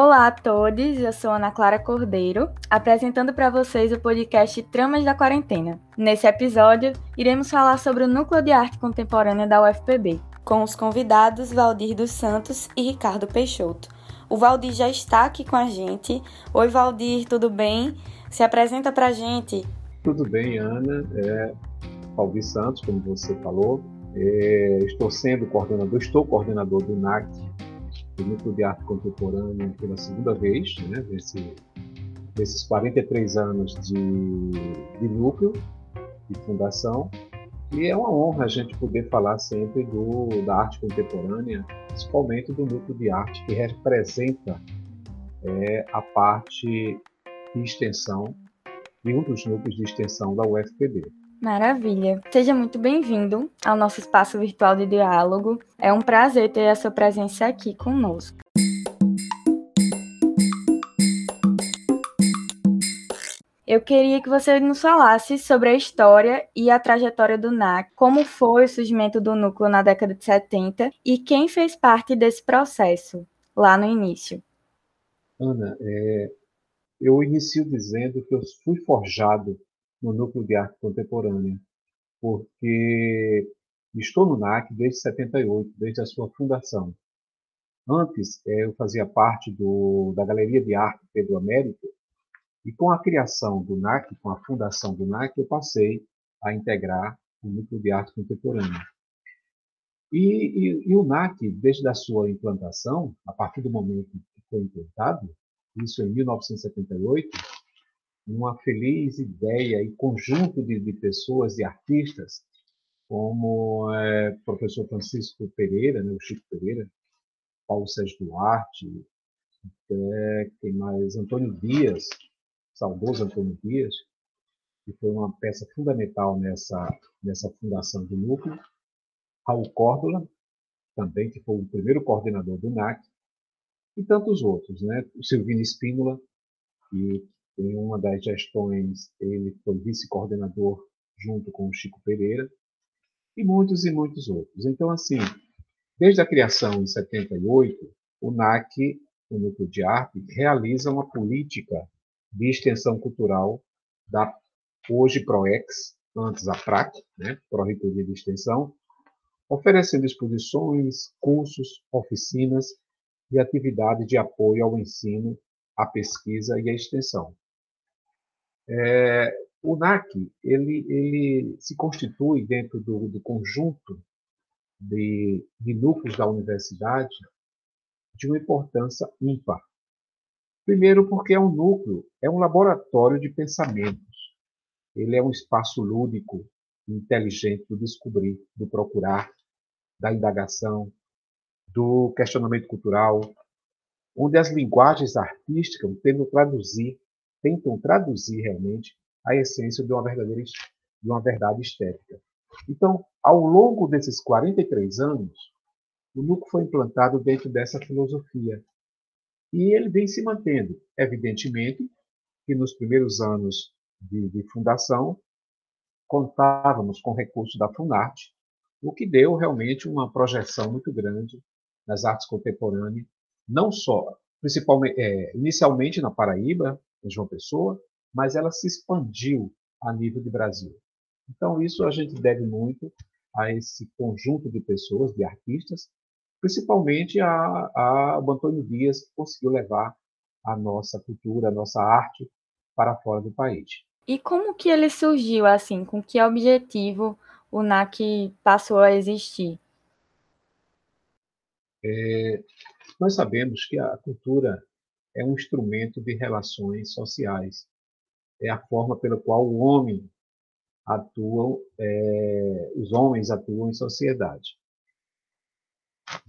Olá a todos, eu sou Ana Clara Cordeiro, apresentando para vocês o podcast Tramas da Quarentena. Nesse episódio, iremos falar sobre o Núcleo de Arte Contemporânea da UFPB, com os convidados Valdir dos Santos e Ricardo Peixoto. O Valdir já está aqui com a gente. Oi, Valdir, tudo bem? Se apresenta para a gente. Tudo bem, Ana. É, Valdir Santos, como você falou. É, estou sendo coordenador, estou coordenador do NAC, do Núcleo de Arte Contemporânea, pela segunda vez, né, desse, desses 43 anos de, de núcleo, de fundação. E é uma honra a gente poder falar sempre do, da arte contemporânea, principalmente do núcleo de arte que representa é, a parte de extensão e um dos núcleos de extensão da UFPB. Maravilha. Seja muito bem-vindo ao nosso espaço virtual de diálogo. É um prazer ter a sua presença aqui conosco. Eu queria que você nos falasse sobre a história e a trajetória do NAC, como foi o surgimento do núcleo na década de 70 e quem fez parte desse processo lá no início. Ana, é, eu inicio dizendo que eu fui forjado no Núcleo de Arte Contemporânea, porque estou no NAC desde 78, desde a sua fundação. Antes, eh, eu fazia parte do, da Galeria de Arte Pedro Américo, e com a criação do NAC, com a fundação do NAC, eu passei a integrar o Núcleo de Arte Contemporânea. E, e, e, o NAC, desde a sua implantação, a partir do momento que foi implantado, isso em 1978, uma feliz ideia e conjunto de, de pessoas, de artistas, como é, o professor Francisco Pereira, né, o Chico Pereira, Paulo Sérgio Duarte, é, quem mais? Antônio Dias, saudoso Antônio Dias, que foi uma peça fundamental nessa, nessa fundação do núcleo. Raul Córdola, também, que foi o primeiro coordenador do NAC, e tantos outros, né? O Silvino Espínola, que em uma das gestões, ele foi vice-coordenador junto com o Chico Pereira, e muitos e muitos outros. Então, assim, desde a criação em 78, o NAC, o Núcleo de Arte, realiza uma política de extensão cultural da hoje PROEX, antes a PRAC, né, Pró-Reitoria de Extensão, oferecendo exposições, cursos, oficinas e atividades de apoio ao ensino, à pesquisa e à extensão. É, o NAC ele, ele se constitui dentro do, do conjunto de, de núcleos da universidade de uma importância ímpar. Primeiro, porque é um núcleo, é um laboratório de pensamentos. Ele é um espaço lúdico, inteligente do descobrir, do procurar, da indagação, do questionamento cultural, onde as linguagens artísticas tentam traduzir tentam traduzir realmente a essência de uma verdadeira de uma verdade estética. Então, ao longo desses 43 anos, o núcleo foi implantado dentro dessa filosofia. E ele vem se mantendo. Evidentemente que nos primeiros anos de, de fundação, contávamos com recursos da Funarte, o que deu realmente uma projeção muito grande nas artes contemporâneas, não só, principalmente, é, inicialmente na Paraíba, em João Pessoa, mas ela se expandiu a nível de Brasil. Então, isso a gente deve muito a esse conjunto de pessoas, de artistas, principalmente a, a Antônio Dias, que conseguiu levar a nossa cultura, a nossa arte para fora do país. E como que ele surgiu assim? Com que objetivo o NAC passou a existir? É, nós sabemos que a cultura é um instrumento de relações sociais. É a forma pela qual o homem atua, é, os homens atuam em sociedade.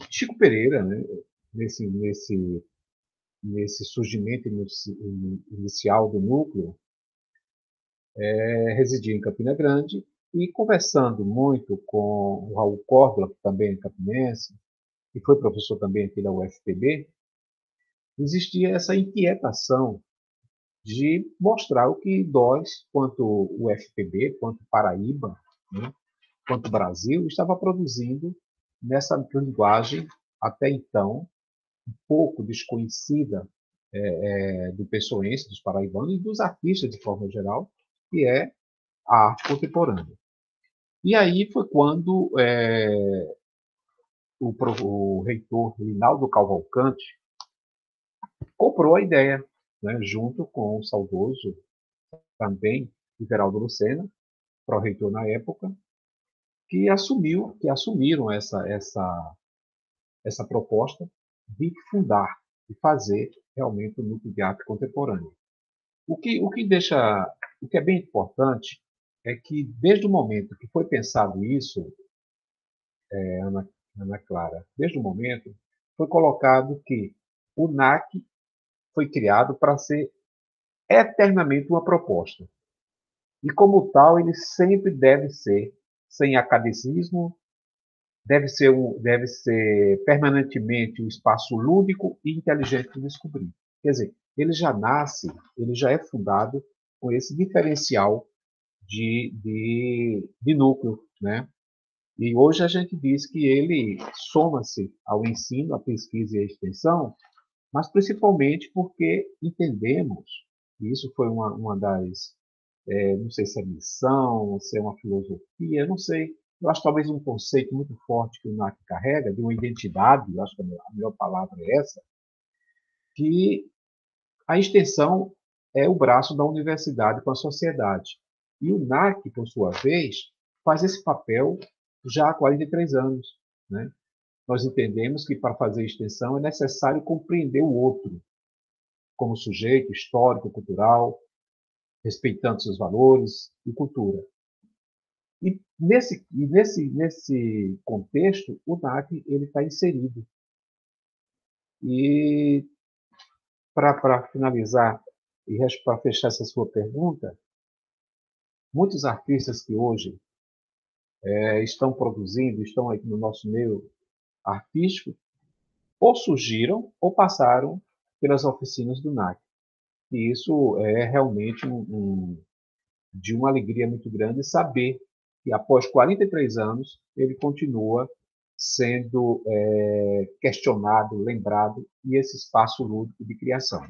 Chico Pereira, né, nesse, nesse, nesse surgimento inicial do núcleo, é, residia em Campina Grande e conversando muito com o Raul Córdoba, que também é campinense, e foi professor também aqui da UFPB, existia essa inquietação de mostrar o que nós, quanto o FPB, quanto Paraíba, né, quanto Brasil, estava produzindo nessa linguagem até então um pouco desconhecida é, é, do pessoense, dos paraibanos e dos artistas de forma geral, que é a arte contemporânea. E aí foi quando é, o, o, reitor Rinaldo Cavalcante comprou a ideia, né, junto com o saudoso também Geraldo Lucena, pró-reitor na época, que assumiu, que assumiram essa essa essa proposta de fundar e fazer realmente o núcleo de arte contemporânea. O que o que deixa o que é bem importante é que desde o momento que foi pensado isso, é, Ana, Ana Clara, desde o momento foi colocado que o NAC foi criado para ser eternamente uma proposta. E como tal, ele sempre deve ser sem academicismo, deve ser, um, deve ser permanentemente um espaço lúdico e inteligente de descobrir. Quer dizer, ele já nasce, ele já é fundado com esse diferencial de, de, de núcleo, né? E hoje a gente diz que ele soma-se ao ensino, à pesquisa e à extensão, mas principalmente porque entendemos, e isso foi uma, uma das, é, não sei se é missão, se é uma filosofia, não sei, eu acho talvez um conceito muito forte que o NAC carrega, de uma identidade, eu acho que a melhor palavra é essa, que a extensão é o braço da universidade com a sociedade. E o NAC, por sua vez, faz esse papel já há 43 anos. Né? Nós entendemos que para fazer extensão é necessário compreender o outro como sujeito histórico, cultural, respeitando seus valores e cultura. E nesse, e nesse, nesse contexto, o NAC está inserido. E para finalizar e para fechar essa sua pergunta, muitos artistas que hoje é, estão produzindo, estão aqui no nosso meio artístico, ou surgiram ou passaram pelas oficinas do NAC. E isso é realmente um, um, de uma alegria muito grande saber que após 43 anos ele continua sendo é, questionado, lembrado e esse espaço lúdico de criação.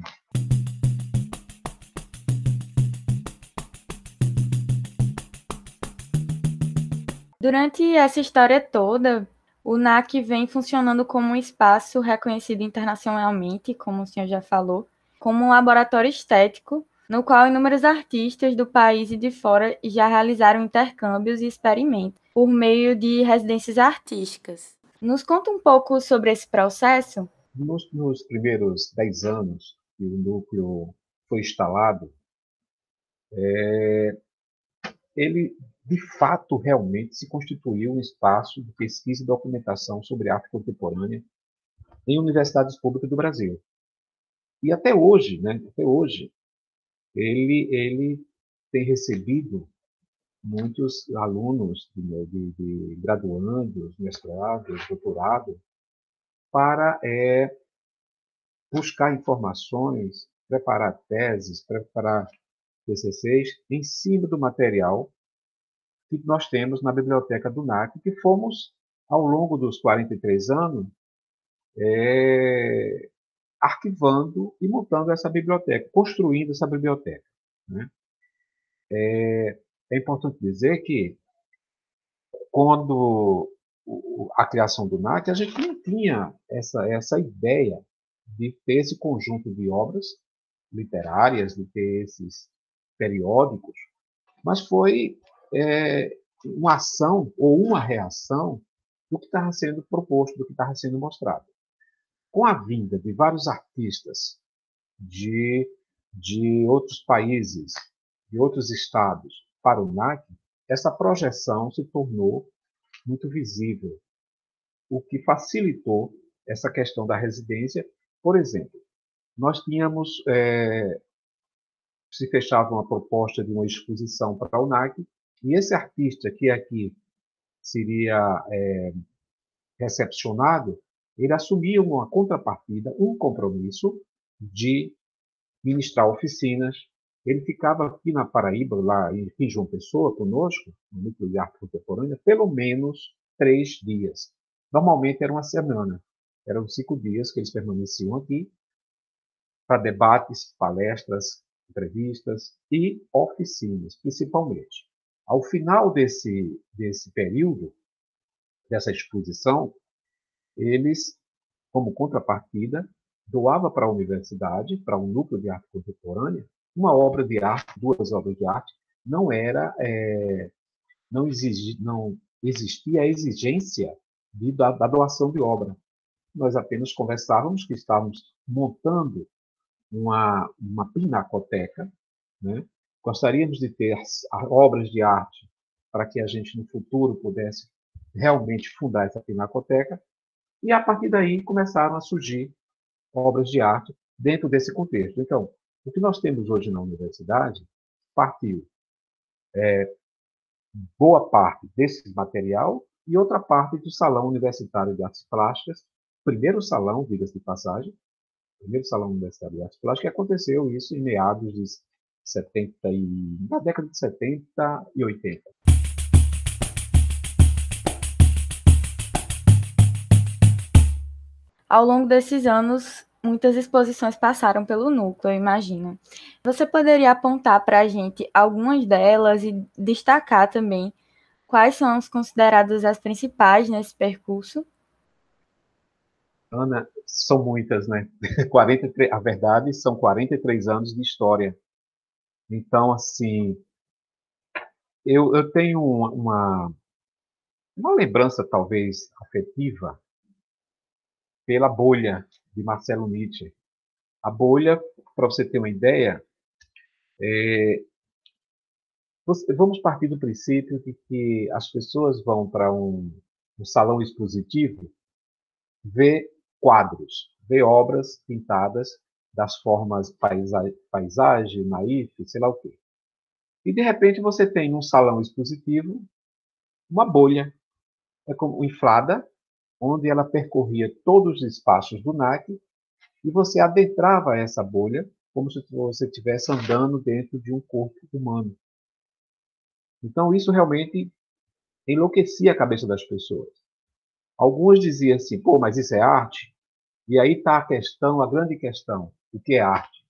Durante essa história toda, o NAC vem funcionando como um espaço reconhecido internacionalmente, como o senhor já falou, como um laboratório estético, no qual inúmeros artistas do país e de fora já realizaram intercâmbios e experimentos por meio de residências artísticas. Nos conta um pouco sobre esse processo? Nos, nos primeiros dez anos que o núcleo foi instalado, é, ele de fato, realmente se constituiu um espaço de pesquisa e documentação sobre arte contemporânea em universidades públicas do Brasil. E até hoje, né, até hoje, ele, ele tem recebido muitos alunos de, de, de graduandos, mestrados, doutorado, para é, buscar informações, preparar teses, preparar TCCs em cima do material que nós temos na biblioteca do NAC, que fomos, ao longo dos 43 anos, é, arquivando e montando essa biblioteca, construindo essa biblioteca. Né? É, é, importante dizer que, quando a criação do NAC, a gente não tinha essa, essa ideia de ter esse conjunto de obras literárias, de ter esses periódicos, mas foi é, uma ação ou uma reação do que estava sendo proposto, do que estava sendo mostrado. Com a vinda de vários artistas de, de outros países, de outros estados para o NAC, essa projeção se tornou muito visível, o que facilitou essa questão da residência. Por exemplo, nós tínhamos, é, se fechava uma proposta de uma exposição para o NAC, e esse artista que aqui seria é, recepcionado, ele assumia uma contrapartida, um compromisso de ministrar oficinas. Ele ficava aqui na Paraíba, lá em João Pessoa, conosco, no Núcleo de Arte Contemporânea, pelo menos três dias. Normalmente era uma semana. Eram cinco dias que eles permaneciam aqui para debates, palestras, entrevistas e oficinas, principalmente. Ao final desse, desse período, dessa exposição, eles, como contrapartida, doava para a universidade, para um núcleo de arte contemporânea, uma obra de arte, duas obras de arte, não era, é, não, exigi, não existia a exigência de, da, da doação de obra. Nós apenas conversávamos que estávamos montando uma, uma pinacoteca, né? Gostaríamos de ter as, as obras de arte para que a gente no futuro pudesse realmente fundar essa pinacoteca, e a partir daí começaram a surgir obras de arte dentro desse contexto. Então, o que nós temos hoje na universidade partiu é, boa parte desse material e outra parte do Salão Universitário de Artes Plásticas, primeiro salão, diga-se de passagem, primeiro Salão Universitário de Artes Plásticas, que aconteceu isso em meados de 70 e, na década de 70 e 80. Ao longo desses anos, muitas exposições passaram pelo núcleo, eu imagino. Você poderia apontar para a gente algumas delas e destacar também quais são as consideradas as principais nesse percurso? Ana, são muitas, né? 43, a verdade, são 43 anos de história. Então, assim, eu, eu tenho uma, uma lembrança, talvez, afetiva pela bolha de Marcelo Nietzsche. A bolha, para você ter uma ideia, é, vamos partir do princípio de que as pessoas vão para um, um salão expositivo ver quadros, ver obras pintadas das formas paisa paisagem, naif, sei lá o quê. E de repente você tem um salão expositivo uma bolha, é como inflada, onde ela percorria todos os espaços do NAC e você adentrava essa bolha como se você estivesse andando dentro de um corpo humano. Então isso realmente enlouquecia a cabeça das pessoas. Alguns diziam assim, pô, mas isso é arte? E aí está a questão, a grande questão, o que é arte?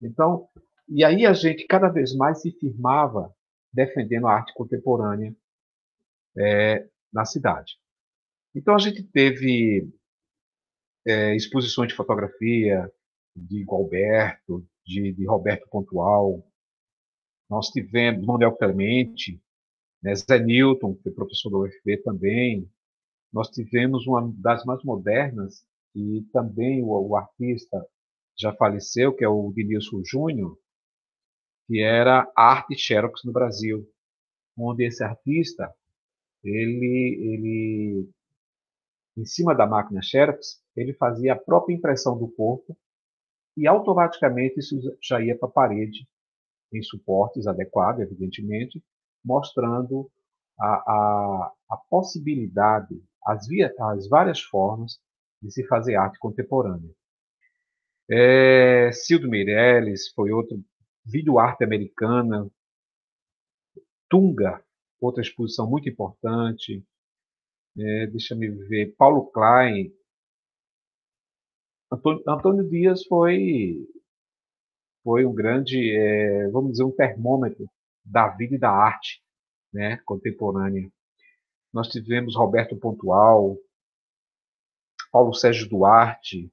Então, e aí a gente cada vez mais se firmava defendendo a arte contemporânea é, na cidade. Então a gente teve é, exposições de fotografia de Gualberto, de, de Roberto Pontual. Nós tivemos Manuel Clemente, né, Zé Newton, que foi professor da UFB também. Nós tivemos uma das mais modernas, e também o, o artista já faleceu, que é o Vinícius Júnior, que era Arte Xerox no Brasil, onde esse artista ele, ele em cima da máquina Xerox, ele fazia a própria impressão do corpo e automaticamente isso já ia para a parede em suportes adequados, evidentemente, mostrando a, a, a possibilidade, as, via, as várias formas de se fazer arte contemporânea. É, Cildo Meirelles foi outro, vídeo arte americana, Tunga, outra exposição muito importante, é, deixa me ver, Paulo Klein, Antônio, Antônio Dias foi foi um grande, é, vamos dizer, um termômetro da vida e da arte né, contemporânea. Nós tivemos Roberto Pontual, Paulo Sérgio Duarte,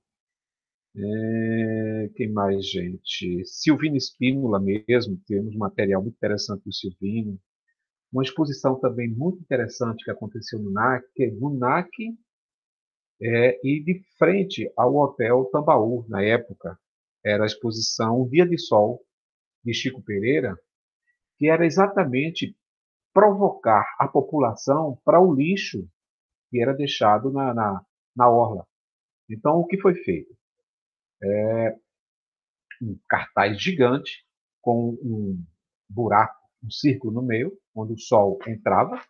é, quem mais, gente? Silvino Espínola mesmo, temos material muito interessante do Silvino. Uma exposição também muito interessante que aconteceu no NAC, que é no NAC é, e de frente ao Hotel Tambaú, na época. Era a exposição Dia de Sol, de Chico Pereira, que era exatamente provocar a população para o lixo que era deixado na, na, na orla. Então, o que foi feito? É, um cartaz gigante com um buraco um círculo no meio, onde o sol entrava,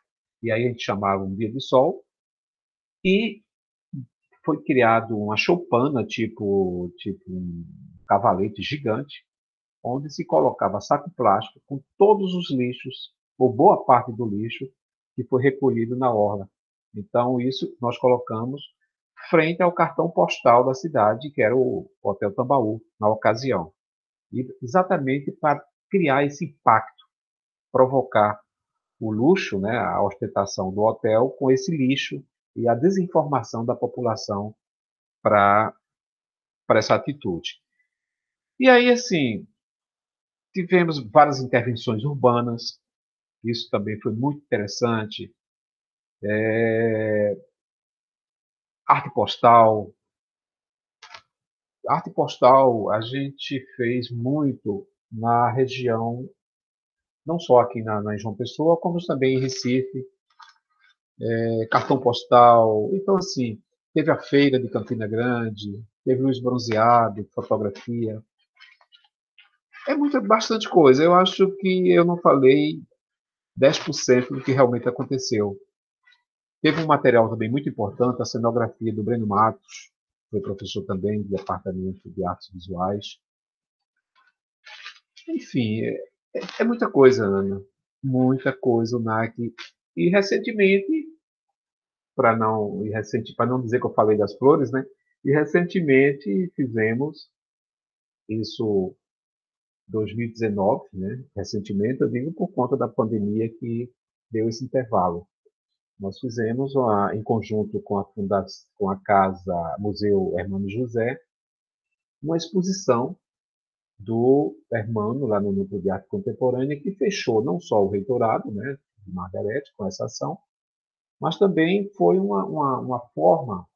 e aí a gente chamava um dia de sol, e foi criado uma choupana, tipo, tipo um cavalete gigante, onde se colocava saco plástico com todos os lixos, ou boa parte do lixo, que foi recolhido na orla. Então, isso nós colocamos frente ao cartão postal da cidade, que era o Hotel Tambaú, na ocasião. E exatamente para criar esse impacto, provocar o luxo, né, a ostentação do hotel com esse lixo e a desinformação da população para essa atitude. E aí, assim, tivemos várias intervenções urbanas, isso também foi muito interessante. É... Arte postal. Arte postal a gente fez muito na região, não só aqui na, na João Pessoa, como também em Recife, é, cartão postal. Então, assim, teve a feira de Campina Grande, teve luz bronzeado, fotografia. É muito, bastante coisa. Eu acho que eu não falei 10% do que realmente aconteceu. Teve um material também muito importante, a cenografia do Breno Matos, foi professor também do Departamento de Artes Visuais. Enfim, é, é muita coisa, Ana. Muita coisa o NAC. E recentemente, para não, não dizer que eu falei das flores, né? E recentemente fizemos isso 2019, né? Recentemente, eu digo por conta da pandemia que deu esse intervalo. Nós fizemos, uma, em conjunto com a, fundação, com a Casa Museu Hermano José, uma exposição do Hermano, lá no Núcleo de Arte Contemporânea, que fechou não só o reitorado né, de Margarete com essa ação, mas também foi uma, uma, uma forma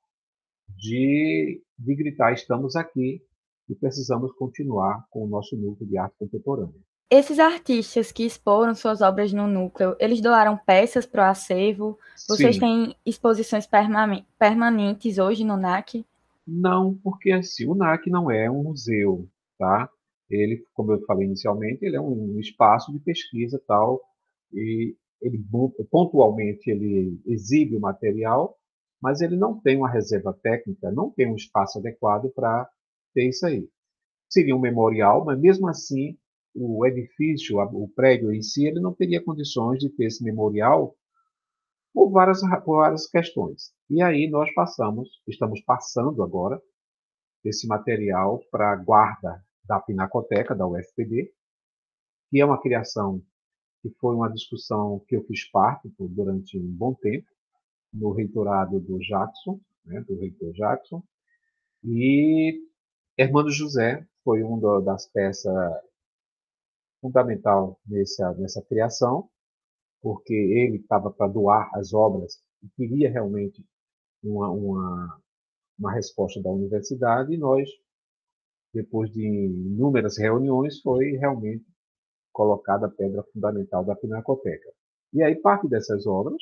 de, de gritar: estamos aqui e precisamos continuar com o nosso núcleo de arte contemporânea. Esses artistas que exporam suas obras no núcleo, eles doaram peças para o acervo? Vocês Sim. têm exposições permanentes hoje no NAC? Não, porque assim, o NAC não é um museu, tá? Ele, como eu falei inicialmente, ele é um espaço de pesquisa tal, e ele pontualmente ele exibe o material, mas ele não tem uma reserva técnica, não tem um espaço adequado para ter isso aí. Seria um memorial, mas mesmo assim o edifício, o prédio em si, ele não teria condições de ter esse memorial por várias, por várias questões. E aí nós passamos, estamos passando agora esse material para a guarda da Pinacoteca, da UFPB, que é uma criação que foi uma discussão que eu fiz parte por, durante um bom tempo no reitorado do Jackson, né, do reitor Jackson, e Hermano José foi uma das peças fundamental nessa, nessa criação, porque ele estava para doar as obras e queria realmente uma, uma, uma resposta da universidade, e nós, depois de inúmeras reuniões, foi realmente colocada a pedra fundamental da Pinacoteca. E aí parte dessas obras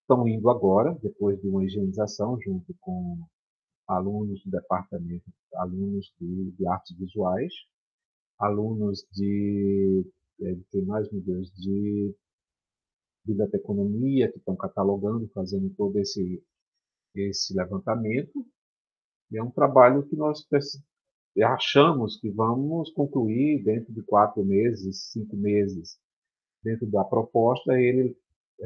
estão indo agora, depois de uma higienização, junto com alunos do departamento, alunos de, de artes visuais, alunos de, é, de mais, meu Deus, de biblioteconomia, que estão catalogando, fazendo todo esse, esse levantamento. E é um trabalho que nós achamos que vamos concluir dentro de quatro meses, cinco meses. Dentro da proposta, ele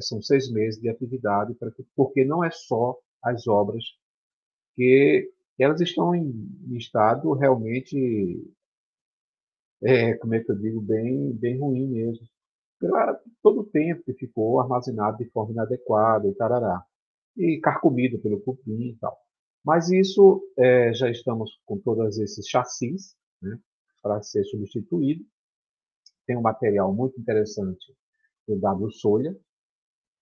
são seis meses de atividade, porque não é só as obras que elas estão em estado realmente é, como é que eu digo, bem, bem ruim mesmo. Claro, todo o tempo que ficou armazenado de forma inadequada e tarará. E carcomido pelo cupim e tal. Mas isso é, já estamos com todos esses chassis né, para ser substituído. Tem um material muito interessante do W Solha,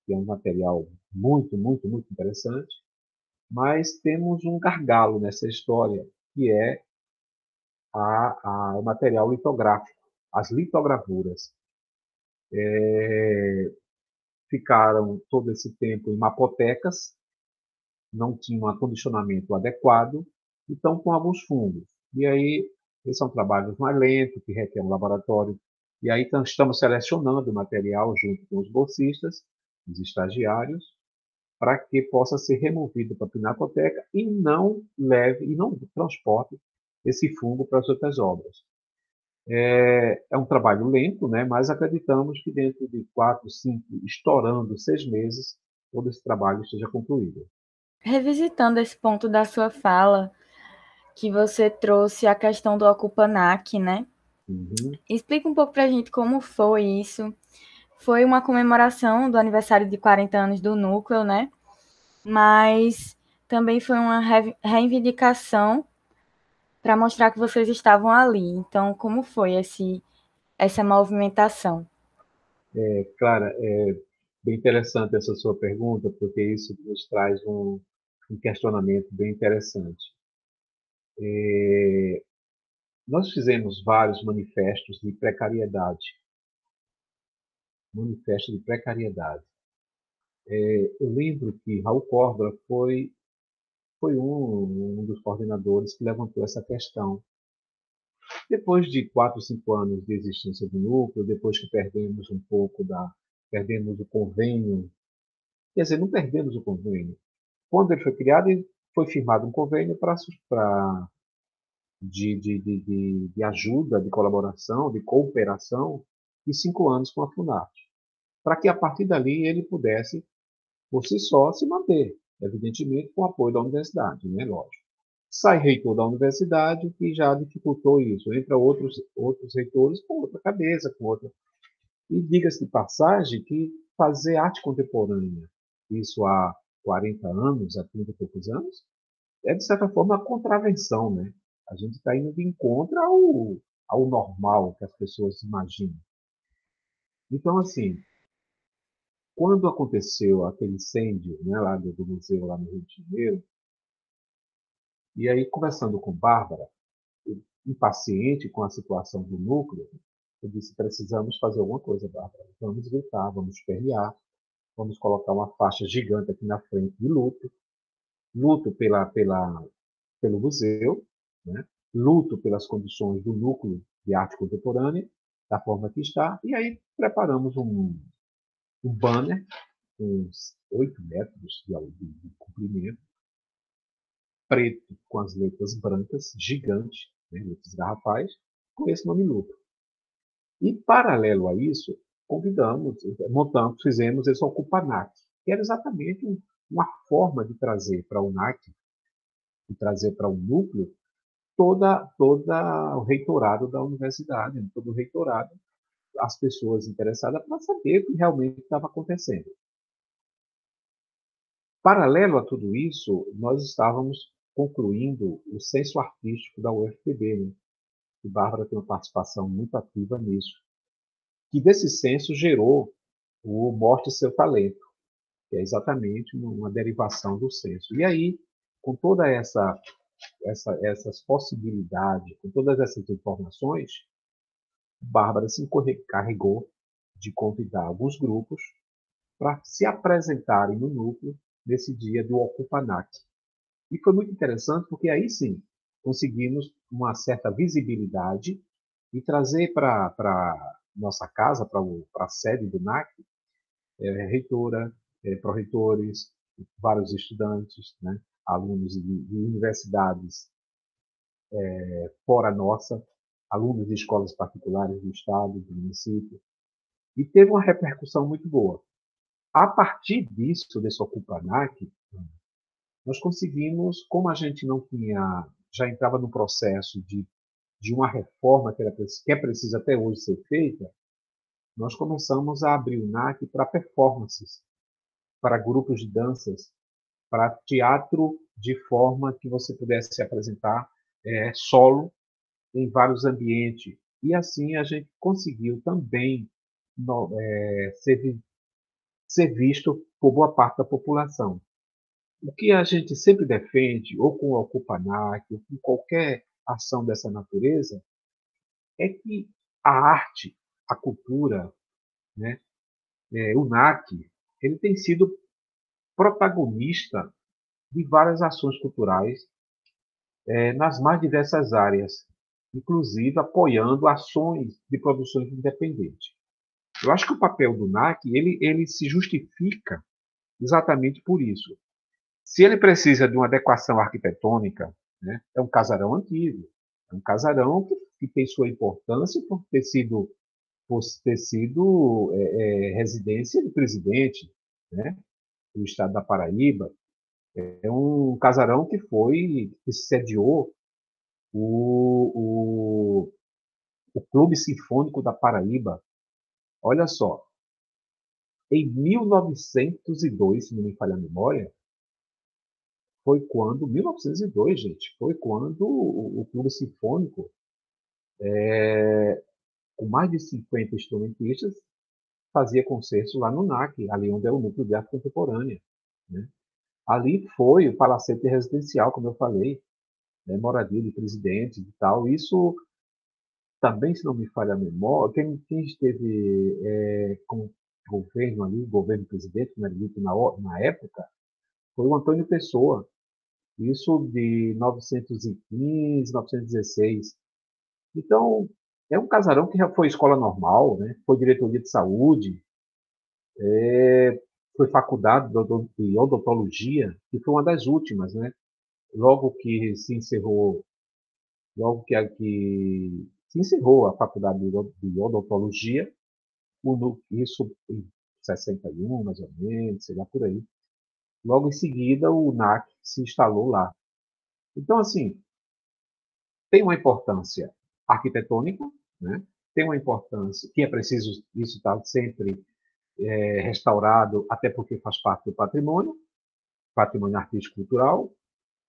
que é um material muito, muito, muito interessante. Mas temos um gargalo nessa história, que é a, a, material litográfico, as litogravuras. É, ficaram todo esse tempo em mapotecas, não tinham acondicionamento adequado, e estão com alguns fungos. E aí, esses são trabalhos mais lentos, que requer um laboratório. E aí estamos selecionando o material junto com os bolsistas, os estagiários, para que possa ser removido para a pinacoteca e não leve e não transporte esse fungo para as outras obras. É, é, um trabalho lento, né, mas acreditamos que dentro de quatro, cinco, estourando seis meses, todo esse trabalho esteja concluído. revisitando esse ponto da sua fala, que você trouxe a questão do Ocupanac, né? Uhum. Explica um pouco para a gente como foi isso. Foi uma comemoração do aniversário de 40 anos do núcleo, né? Mas também foi uma reivindicação para mostrar que vocês estavam ali. Então, como foi esse, essa movimentação? É, Clara, é bem interessante essa sua pergunta, porque isso nos traz um, um questionamento bem interessante. É, nós fizemos vários manifestos de precariedade. Manifesto de precariedade. É, eu lembro que Raul Córdoba foi, foi um, um dos coordenadores que levantou essa questão. Depois de quatro, cinco anos de existência do núcleo, depois que perdemos um pouco da. perdemos o convênio, quer dizer, não perdemos o convênio. Quando ele foi criado, foi firmado um convênio para de, de, de, de, ajuda, de colaboração, de cooperação, de cinco anos com a FUNAT, para que a partir dali ele pudesse, por si só, se manter, evidentemente com apoio da universidade, né, lógico. Sai reitor da universidade, que já dificultou isso, entra outros, outros reitores com outra cabeça, com outra. E diga-se de passagem que fazer arte contemporânea, isso há 40 anos, há 30 e poucos anos, é de certa forma a contravenção, né? A gente está indo de encontro ao, ao normal que as pessoas imaginam. Então, assim, quando aconteceu aquele incêndio né, lá do, museu lá no Rio de Janeiro, e aí conversando com Bárbara, impaciente com a situação do núcleo, eu disse, precisamos fazer alguma coisa, Bárbara. Vamos gritar, vamos perrear, vamos colocar uma faixa gigante aqui na frente de luto, luto pela, pela, pelo museu, né? luto pelas condições do núcleo de arte contemporânea, da forma que está, e aí preparamos um, um banner com uns 8 metros de, de, comprimento, preto com as letras brancas, gigante, né, letras garrafais, com esse nome luto. E, paralelo a isso, convidamos, montamos, fizemos esse Ocupanac, que era exatamente uma forma de trazer para o NAC, de trazer para o núcleo, toda, toda o reitorado da universidade, né, todo o reitorado, as pessoas interessadas para saber o que realmente estava acontecendo. Paralelo a tudo isso, nós estávamos concluindo o censo artístico da UFPB, né? e Bárbara tem uma participação muito ativa nisso, que desse censo gerou o Morte Seu Talento, que é exatamente uma derivação do censo. E aí, com toda essa essa, essas possibilidades, com todas essas informações, Bárbara se encarregou de convidar alguns grupos para se apresentarem no núcleo nesse dia do Ocupanac. E foi muito interessante porque aí sim conseguimos uma certa visibilidade e trazer para nossa casa, para a sede do NAC, é, reitora, é, pró-reitores, vários estudantes, né? alunos de, de universidades é, fora nossa, alunos de escolas particulares do estado, do município, e teve uma repercussão muito boa. A partir disso, desse Ocupanac, nós conseguimos, como a gente não tinha, já entrava no processo de, de uma reforma que, era, que é precisa até hoje ser feita, nós começamos a abrir o NAC para performances, para grupos de danças, para teatro de forma que você pudesse se apresentar é, solo em vários ambientes. E assim a gente conseguiu também no, é, ser, ser visto por boa parte da população. O que a gente sempre defende, ou com o Ocupanac, ou com qualquer ação dessa natureza, é que a arte, a cultura, né, é, o NAC, ele tem sido protagonista de várias ações culturais é, nas mais diversas áreas, inclusive apoiando ações de produções independentes. Eu acho que o papel do NAC ele, ele se justifica exatamente por isso. Se ele precisa de uma adequação arquitetônica, né, é um casarão antigo, é um casarão que, que tem sua importância por ter sido, por ter sido é, é, residência do presidente, né? do estado da Paraíba. É um casarão que foi, que sediou o, o, o Clube Sinfônico da Paraíba. Olha só, em 1902, se não me falha a memória, foi quando, 1902, gente, foi quando o, o Clube Sinfônico, é, com mais de 50 instrumentistas, fazia concertos lá no NAC, ali onde é o Núcleo de Arte Contemporânea. Né? Ali foi o palacete residencial, como eu falei, né? moradia de presidente e tal. Isso também, se não me falha a memória, quem, quem esteve é, com o governo ali, o governo presidente, né, na, na época, foi o Antônio Pessoa. Isso de 915, 916. Então, é um casarão que já foi escola normal, né? foi diretoria de saúde, é, foi faculdade de odontologia, que foi uma das últimas, né? Logo que se encerrou, logo que, que se encerrou a faculdade de odontologia, isso em 61, mais ou menos, sei lá por aí. Logo em seguida, o NAC se instalou lá. Então, assim, tem uma importância arquitetônica, né? tem uma importância que é preciso isso estar sempre é, restaurado, até porque faz parte do patrimônio, patrimônio artístico cultural,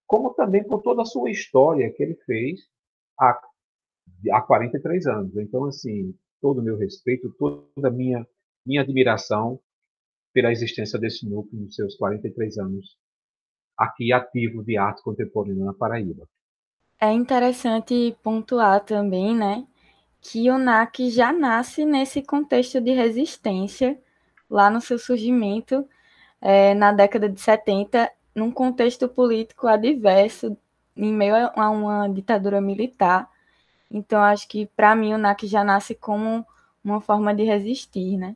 como também por toda a sua história que ele fez há, há 43 anos. Então, assim, todo o meu respeito, toda a minha, minha admiração pela existência desse núcleo nos seus 43 anos aqui ativo de arte contemporânea na Paraíba. É interessante pontuar também, né, que o NAC já nasce nesse contexto de resistência, lá no seu surgimento, é, na década de 70, num contexto político adverso, em meio a uma ditadura militar. Então, acho que, para mim, o NAC já nasce como uma forma de resistir, né?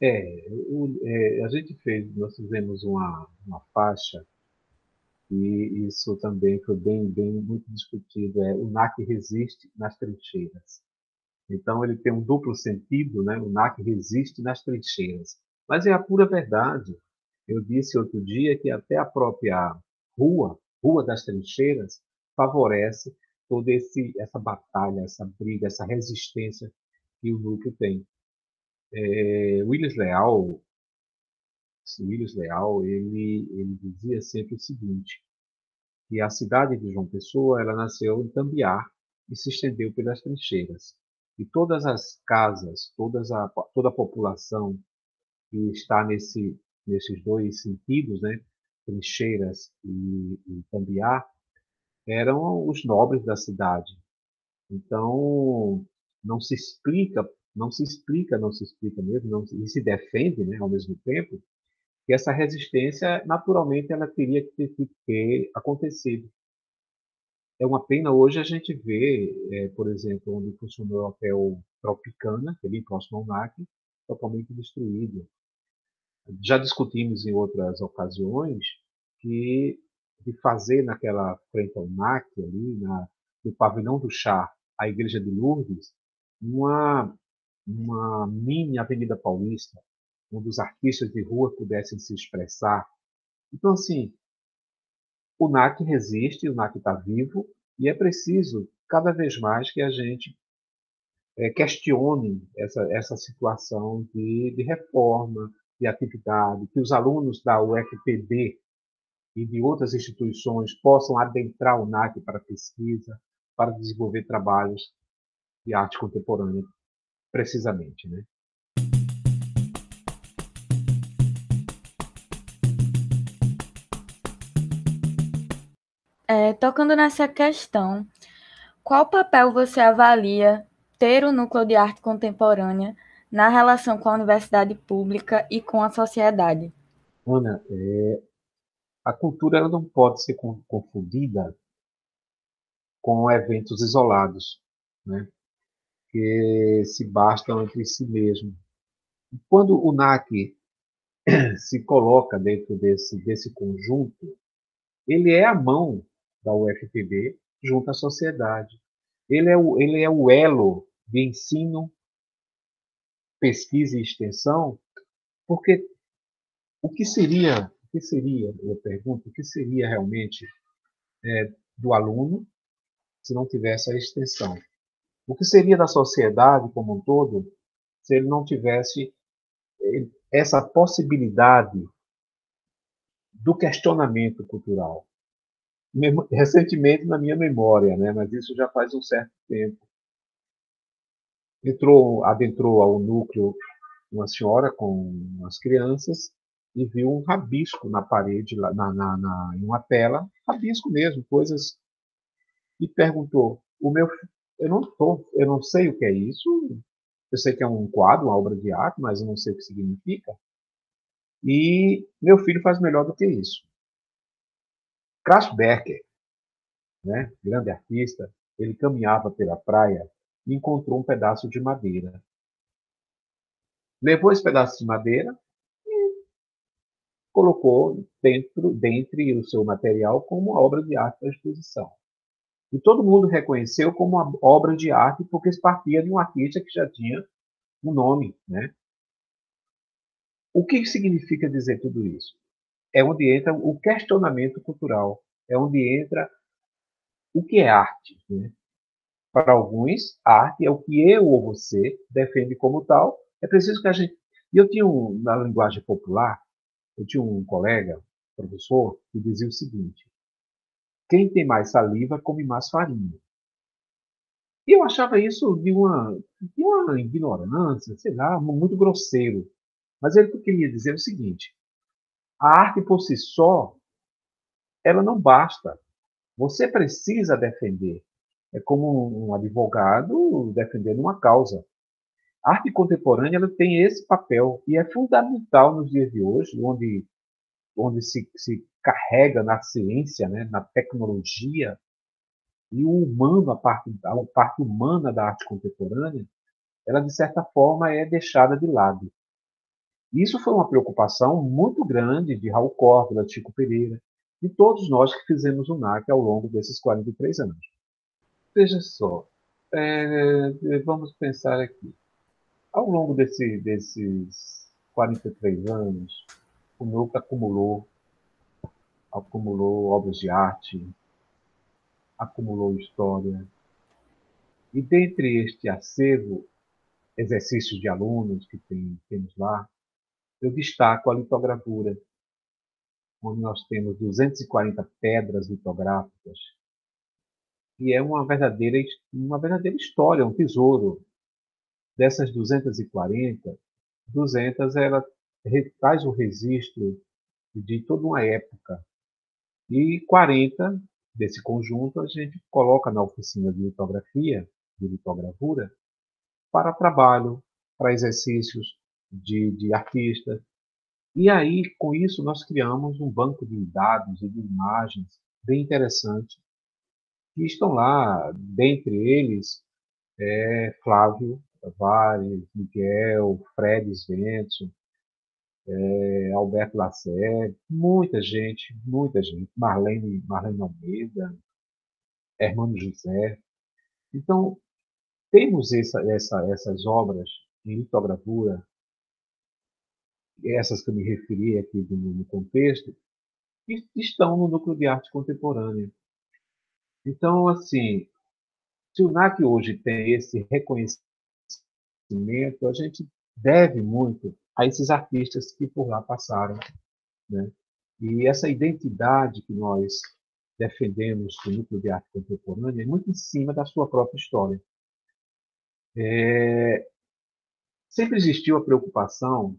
É, o, é, a gente fez, nós fizemos uma, uma faixa e isso também foi bem, bem muito discutido. É, o NAC resiste nas trincheiras. Então ele tem um duplo sentido, né? O NAC resiste nas trincheiras. Mas é a pura verdade. Eu disse outro dia que até a própria rua, Rua das Trincheiras, favorece toda esse, essa batalha, essa briga, essa resistência que o núcleo tem. É, Willis Leal, Willis Leal, ele, ele dizia sempre o seguinte, que a cidade de João Pessoa, ela nasceu em Tambiar e se estendeu pelas trincheiras. E todas as casas, todas a, toda a população que está nesse, nesses dois sentidos, né, trincheiras e, e Tambiar, eram os nobres da cidade. Então, não se explica, não se explica, não se explica mesmo, não, e se defende, né, ao mesmo tempo, que essa resistência, naturalmente, ela teria que ter, ter acontecido. É uma pena hoje a gente ver, é, por exemplo, onde funcionou o hotel Tropicana, que é próximo ao NAC, totalmente destruído. Já discutimos em outras ocasiões que de fazer naquela frente ao NAC, ali, na, no pavilhão do chá, a igreja de Lourdes, uma, uma mini Avenida Paulista, onde os artistas de rua pudessem se expressar. Então, assim, o NAC resiste, o NAC está vivo, e é preciso, cada vez mais, que a gente é, questione essa, essa situação de, de reforma, de atividade, que os alunos da UFPB e de outras instituições possam adentrar o NAC para pesquisa, para desenvolver trabalhos de arte contemporânea, precisamente. Né? É, tocando nessa questão, qual papel você avalia ter o núcleo de arte contemporânea na relação com a universidade pública e com a sociedade? Ana, é, a cultura ela não pode ser confundida com eventos isolados, né? que se bastam entre si mesmo. Quando o NAC se coloca dentro desse, desse conjunto, ele é a mão da UFPB junto à sociedade. Ele é o, ele é o elo de ensino, pesquisa e extensão, porque o que seria, que seria, eu pergunto, o que seria realmente é, do aluno se não tivesse a extensão? O que seria da sociedade como um todo se ele não tivesse eh, essa possibilidade do questionamento cultural? Recentemente, na minha memória, né, mas isso já faz um certo tempo, entrou, adentrou ao núcleo uma senhora com as crianças e viu um rabisco na parede, na, na, na, em uma tela, rabisco mesmo, coisas, e perguntou: o meu, eu não tô, eu não sei o que é isso, eu sei que é um quadro, uma obra de arte, mas eu não sei o que significa. E meu filho faz melhor do que isso. Kras Becker, né, grande artista, ele caminhava pela praia e encontrou um pedaço de madeira. Levou esse pedaço de madeira e colocou dentro, dentre o seu material como uma obra de arte para exposição. E todo mundo reconheceu como uma obra de arte porque se partia de um artista que já tinha um nome, né? O que significa dizer tudo isso? É onde entra o questionamento cultural, é onde entra o que é arte. Né? Para alguns, a arte é o que eu ou você defende como tal. É preciso que a gente. E eu tinha, um, na linguagem popular, eu tinha um colega, professor, que dizia o seguinte: quem tem mais saliva come mais farinha. E eu achava isso de uma, de uma ignorância, sei lá, muito grosseiro. Mas ele queria dizer o seguinte: a arte por si só, ela não basta. Você precisa defender. É como um advogado defendendo uma causa. A arte contemporânea ela tem esse papel e é fundamental nos dias de hoje, onde, onde se, se carrega na ciência, né, na tecnologia, e o humano, a parte, a parte humana da arte contemporânea, ela de certa forma é deixada de lado. Isso foi uma preocupação muito grande de Raul Córdoba, de Chico Pereira, de todos nós que fizemos o NAC ao longo desses 43 anos. Veja só, é, vamos pensar aqui. Ao longo desse, desses 43 anos, o NUC acumulou, acumulou obras de arte, acumulou história. E dentre este acervo, exercícios de alunos que tem, temos lá, eu destaco a litogravura, onde nós temos 240 pedras litográficas, e é uma verdadeira, uma verdadeira história, um tesouro. Dessas 240, 200 ela traz o registro de toda uma época. E 40 desse conjunto a gente coloca na oficina de litografia, de litogravura, para trabalho, para exercícios de, de artistas. E aí, com isso, nós criamos um banco de dados e de imagens bem interessante, que estão lá, dentre eles, é, Flávio Tavares, Miguel, Fred Svensson, é, Alberto Lacerda, muita gente, muita gente, Marlene, Marlene Almeida, Hermano José. Então, temos essa, essa, essas obras em litogravura, essas que eu me referi aqui no contexto, que estão no núcleo de arte contemporânea. Então, assim, se o NAC hoje tem esse reconhecimento, a gente deve muito a esses artistas que por lá passaram. Né? E essa identidade que nós defendemos do núcleo de arte contemporânea é muito em cima da sua própria história. É... Sempre existiu a preocupação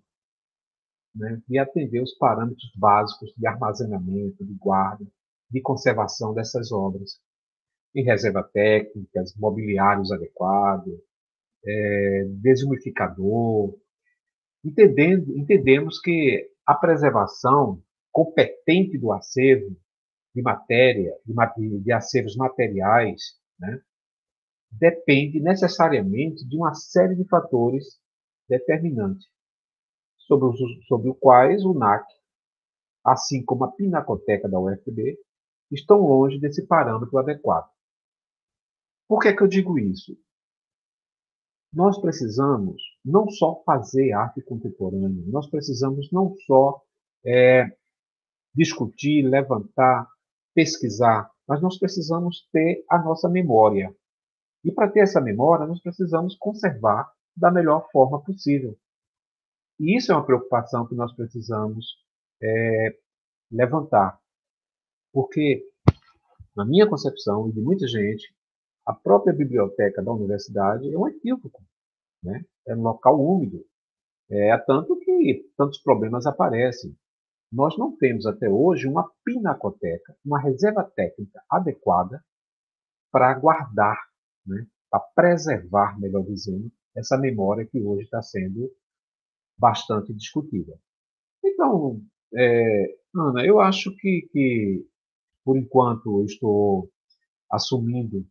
né, de atender os parâmetros básicos de armazenamento, de guarda, de conservação dessas obras, em reserva técnicas, mobiliários adequados, é, desumificador, entendendo, entendemos que a preservação competente do acervo de matéria, de, de acervos materiais, né, depende necessariamente de uma série de fatores determinantes, sobre os, sobre os quais o NAC, assim como a Pinacoteca da UFB, estão longe desse parâmetro adequado. Por que, é que eu digo isso? nós precisamos não só fazer arte contemporânea, nós precisamos não só é, discutir, levantar, pesquisar, mas nós precisamos ter a nossa memória. E para ter essa memória, nós precisamos conservar da melhor forma possível. E isso é uma preocupação que nós precisamos é, levantar. Porque, na minha concepção e de muita gente, a própria biblioteca da universidade é um equívoco. Né? É um local úmido. É tanto que tantos problemas aparecem. Nós não temos até hoje uma pinacoteca, uma reserva técnica adequada para guardar, né? para preservar, melhor dizendo, essa memória que hoje está sendo bastante discutida. Então, é, Ana, eu acho que, que, por enquanto, eu estou assumindo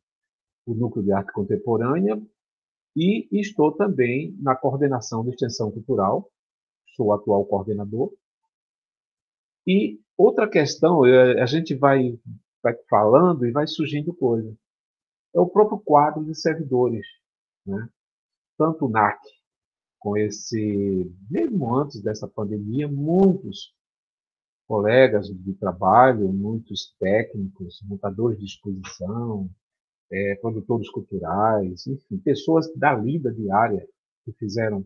o Núcleo de Arte Contemporânea e estou também na coordenação de extensão cultural, sou o atual coordenador. E outra questão, é, a gente vai, vai falando e vai surgindo coisa. É o próprio quadro de servidores. Né? Tanto o NAC, com esse, mesmo antes dessa pandemia, muitos colegas de trabalho, muitos técnicos, montadores de exposição, é, produtores culturais, enfim, pessoas da lida diária que fizeram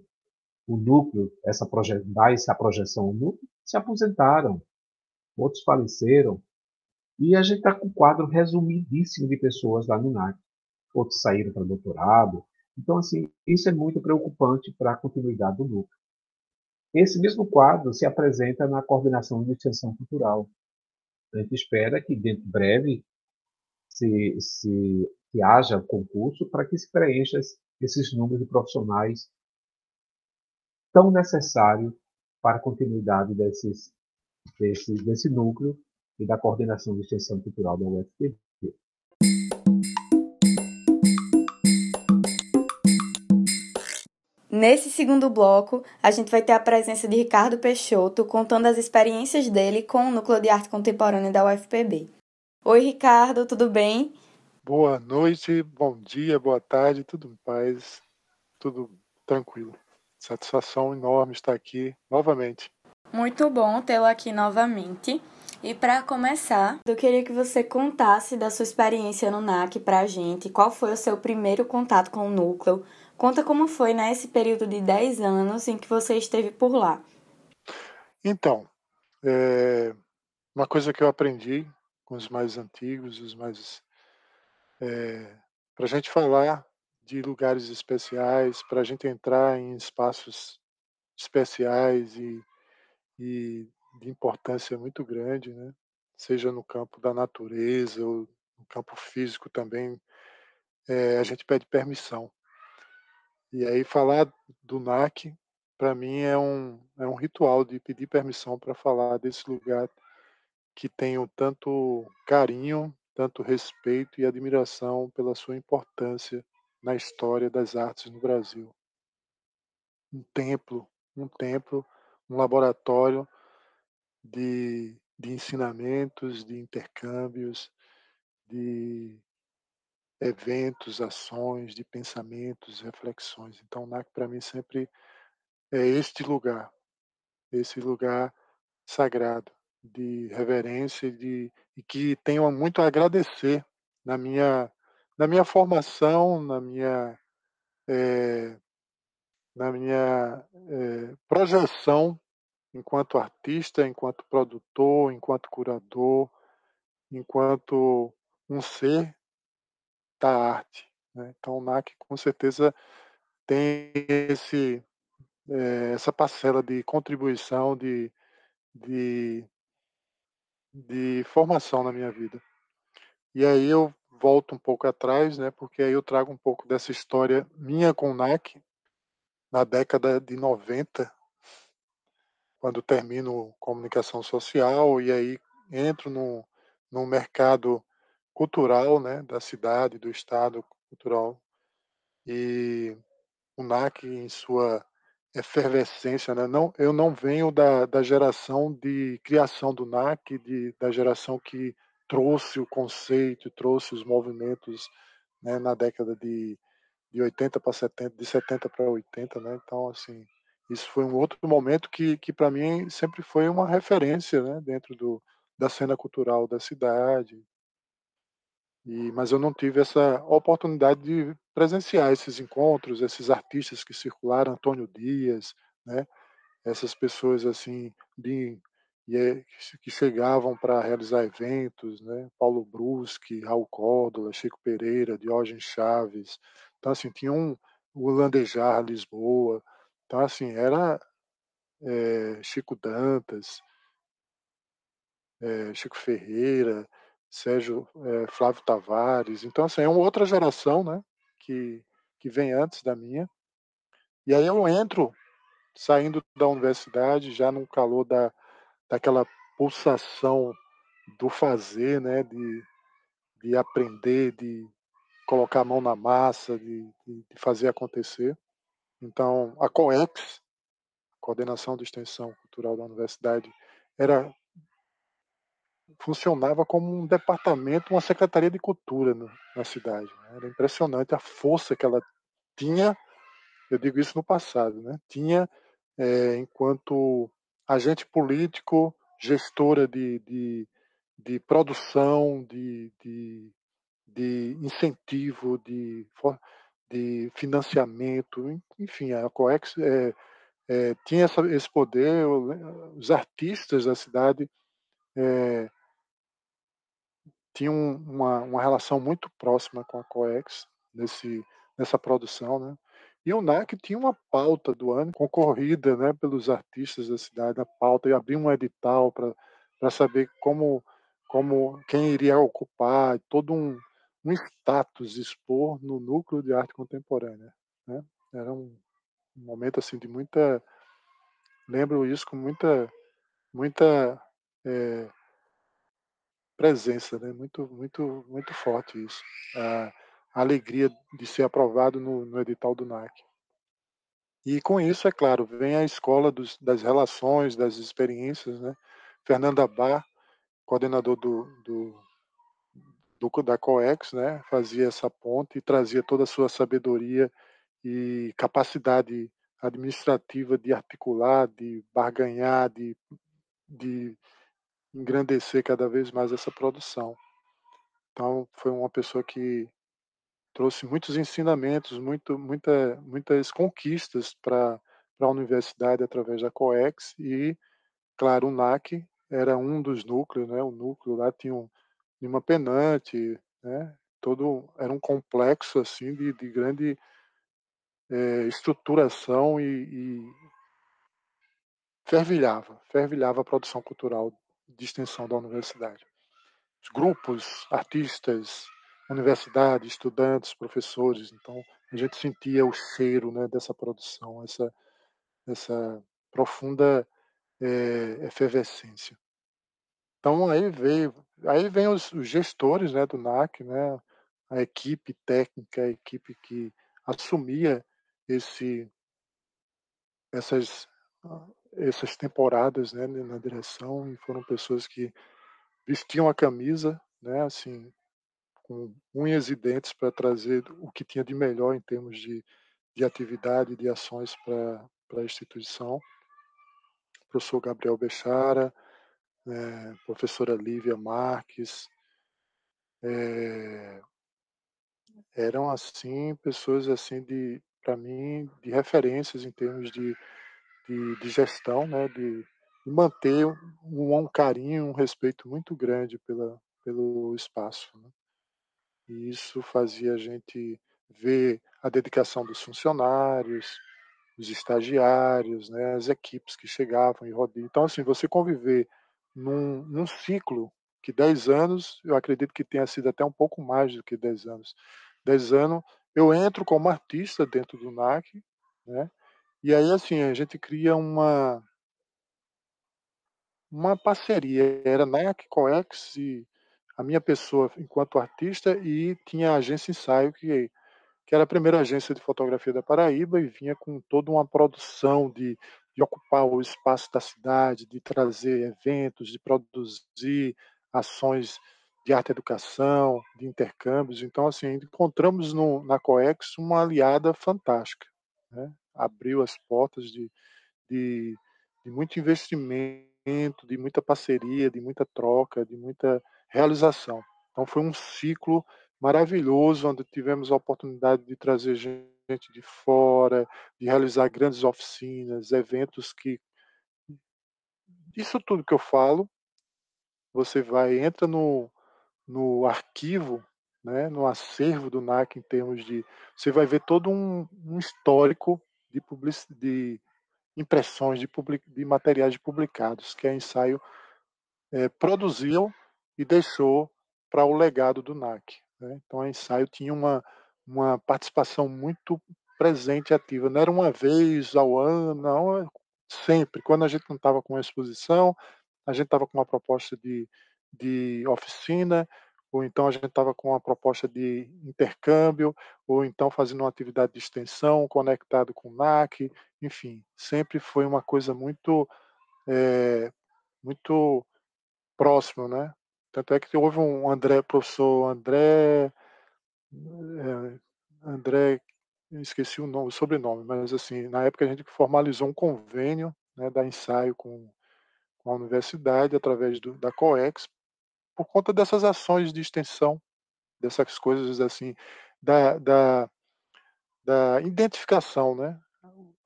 o núcleo, essa dar essa projeção ao núcleo, se aposentaram, outros faleceram, e a gente está com um quadro resumidíssimo de pessoas lá no NAC. Outros saíram para doutorado. Então, assim, isso é muito preocupante para a continuidade do núcleo. Esse mesmo quadro se apresenta na coordenação de extensão cultural. A gente espera que, dentro de breve, se, se, que haja concurso para que se preencha esses números de profissionais tão necessários para a continuidade desses, desse, desse núcleo e da coordenação de extensão cultural da UFPB. Nesse segundo bloco, a gente vai ter a presença de Ricardo Peixoto contando as experiências dele com o Núcleo de Arte Contemporânea da UFPB. Oi, Ricardo, tudo bem? Boa noite, bom dia, boa tarde, tudo em paz, tudo tranquilo. Satisfação enorme estar aqui novamente. Muito bom tê-lo aqui novamente. E para começar, eu queria que você contasse da sua experiência no NAC para a gente. Qual foi o seu primeiro contato com o núcleo? Conta como foi nesse né, período de 10 anos em que você esteve por lá. Então, é, uma coisa que eu aprendi com os mais antigos, os mais. É, para a gente falar de lugares especiais, para a gente entrar em espaços especiais e, e de importância muito grande, né? seja no campo da natureza ou no campo físico também, é, a gente pede permissão. E aí falar do NAC, para mim, é um, é um ritual de pedir permissão para falar desse lugar que tenho tanto carinho, tanto respeito e admiração pela sua importância na história das artes no Brasil. Um templo, um templo, um laboratório de, de ensinamentos, de intercâmbios, de eventos, ações, de pensamentos, reflexões. Então, o NAC para mim sempre é este lugar, esse lugar sagrado de reverência e, de, e que tenho muito a agradecer na minha, na minha formação, na minha, é, na minha é, projeção enquanto artista, enquanto produtor, enquanto curador, enquanto um ser da arte. Né? Então o NAC com certeza tem esse, é, essa parcela de contribuição, de, de, de formação na minha vida. E aí eu volto um pouco atrás, né, porque aí eu trago um pouco dessa história minha com o NAC, na década de 90, quando termino comunicação social e aí entro no, no mercado cultural né, da cidade, do estado cultural. E o NAC, em sua efervescência, né? não, eu não venho da, da geração de criação do NAC, de, da geração que trouxe o conceito, trouxe os movimentos né, na década de, de 80 para 70, de 70 para 80, né? Então, assim, isso foi um outro momento que, que para mim sempre foi uma referência né, dentro do, da cena cultural da cidade. E, mas eu não tive essa oportunidade de presenciar esses encontros, esses artistas que circularam, Antônio Dias, né, essas pessoas assim de, é, que chegavam para realizar eventos, né, Paulo Bruschi, Raul Córdoba, Chico Pereira, Diógenes Chaves. Então assim tinha um o Landejar Lisboa, então, assim, era é, Chico Dantas, é, Chico Ferreira, Sérgio é, Flávio Tavares. Então, assim, é uma outra geração, né? Que, que vem antes da minha. E aí eu entro, saindo da universidade, já no calor da, daquela pulsação do fazer, né? De, de aprender, de colocar a mão na massa, de, de, de fazer acontecer. Então, a COEX, Coordenação de Extensão Cultural da Universidade, era funcionava como um departamento, uma secretaria de cultura no, na cidade. Né? Era impressionante a força que ela tinha, eu digo isso no passado, né? tinha é, enquanto agente político, gestora de, de, de produção, de, de, de incentivo, de de financiamento, enfim, a COEX é, é, tinha essa, esse poder, os artistas da cidade é, tinham uma, uma relação muito próxima com a COEX nesse, nessa produção, né? E o NAC tinha uma pauta do ano concorrida né, pelos artistas da cidade, a pauta, e abria um edital para saber como, como quem iria ocupar, todo um, um status expor no núcleo de arte contemporânea. Né? Era um, um momento assim de muita, lembro isso com muita, muita é, presença, né? Muito, muito, muito forte isso. A, alegria de ser aprovado no, no, edital do NAC. E com isso, é claro, vem a escola dos, das relações, das experiências, né? Fernanda Bar, coordenador do, do do, da COEX, né, fazia essa ponte e trazia toda a sua sabedoria e capacidade administrativa de articular, de barganhar, de, de engrandecer cada vez mais essa produção. Então, foi uma pessoa que trouxe muitos ensinamentos, muito, muita, muitas conquistas para a universidade através da COEX e, claro, o NAC era um dos núcleos, né? O núcleo lá tinha um, Lima Penante, né? Todo era um complexo assim de, de grande é, estruturação e, e fervilhava, fervilhava a produção cultural de extensão da universidade. Os grupos, artistas, universidade, estudantes, professores, então a gente sentia o cheiro né, dessa produção, essa, essa profunda é, efervescência. Então aí veio, aí vem os, os gestores né, do NAC, né, a equipe técnica, a equipe que assumia esse, essas, essas temporadas né, na direção e foram pessoas que vestiam a camisa, né, assim, com unhas e dentes para trazer o que tinha de melhor em termos de, de atividade, de ações para a instituição. O professor Gabriel Bechara, é, professora Lívia Marques, é, eram assim pessoas assim de para mim de referências em termos de, de, de gestão, né, de, de manter um, um, carinho, um respeito muito grande pela, pelo espaço. Né? E isso fazia a gente ver a dedicação dos funcionários, os estagiários, né, as equipes que chegavam e rodavam. Então, assim, você conviver num, num ciclo que 10 anos, eu acredito que tenha sido até um pouco mais do que 10 anos. 10 anos, eu entro como artista dentro do NAC, né? E aí, assim, a gente cria uma uma parceria. Era NAC, COEX e a minha pessoa enquanto artista e tinha a agência Ensaio, que que era a primeira agência de fotografia da Paraíba e vinha com toda uma produção de, de ocupar o espaço da cidade, de trazer eventos, de produzir ações de arte educação, de intercâmbios. Então, assim, encontramos no, na COEX uma aliada fantástica. Né? Abriu as portas de, de, de muito investimento, de muita parceria, de muita troca, de muita realização. Então foi um ciclo maravilhoso, onde tivemos a oportunidade de trazer gente de fora, de realizar grandes oficinas, eventos que. Isso tudo que eu falo, você vai, entra no, no arquivo, né, no acervo do NAC em termos de. Você vai ver todo um, um histórico de, public, de impressões de, public, de materiais publicados que a ensaio é, produziu e deixou para o legado do NAC. Né? Então, a ensaio tinha uma, uma participação muito presente e ativa. Não era uma vez ao ano, não, é sempre. Quando a gente não estava com uma exposição, a gente estava com uma proposta de, de oficina, ou então a gente estava com uma proposta de intercâmbio, ou então fazendo uma atividade de extensão conectado com o NAC, enfim, sempre foi uma coisa muito é, muito próximo, né? Tanto é que houve um André, professor André, é, André, esqueci o nome, o sobrenome, mas assim, na época a gente formalizou um convênio né, da ensaio com, com a universidade através do, da COEX, por conta dessas ações de extensão, dessas coisas assim, da, da, da identificação, né?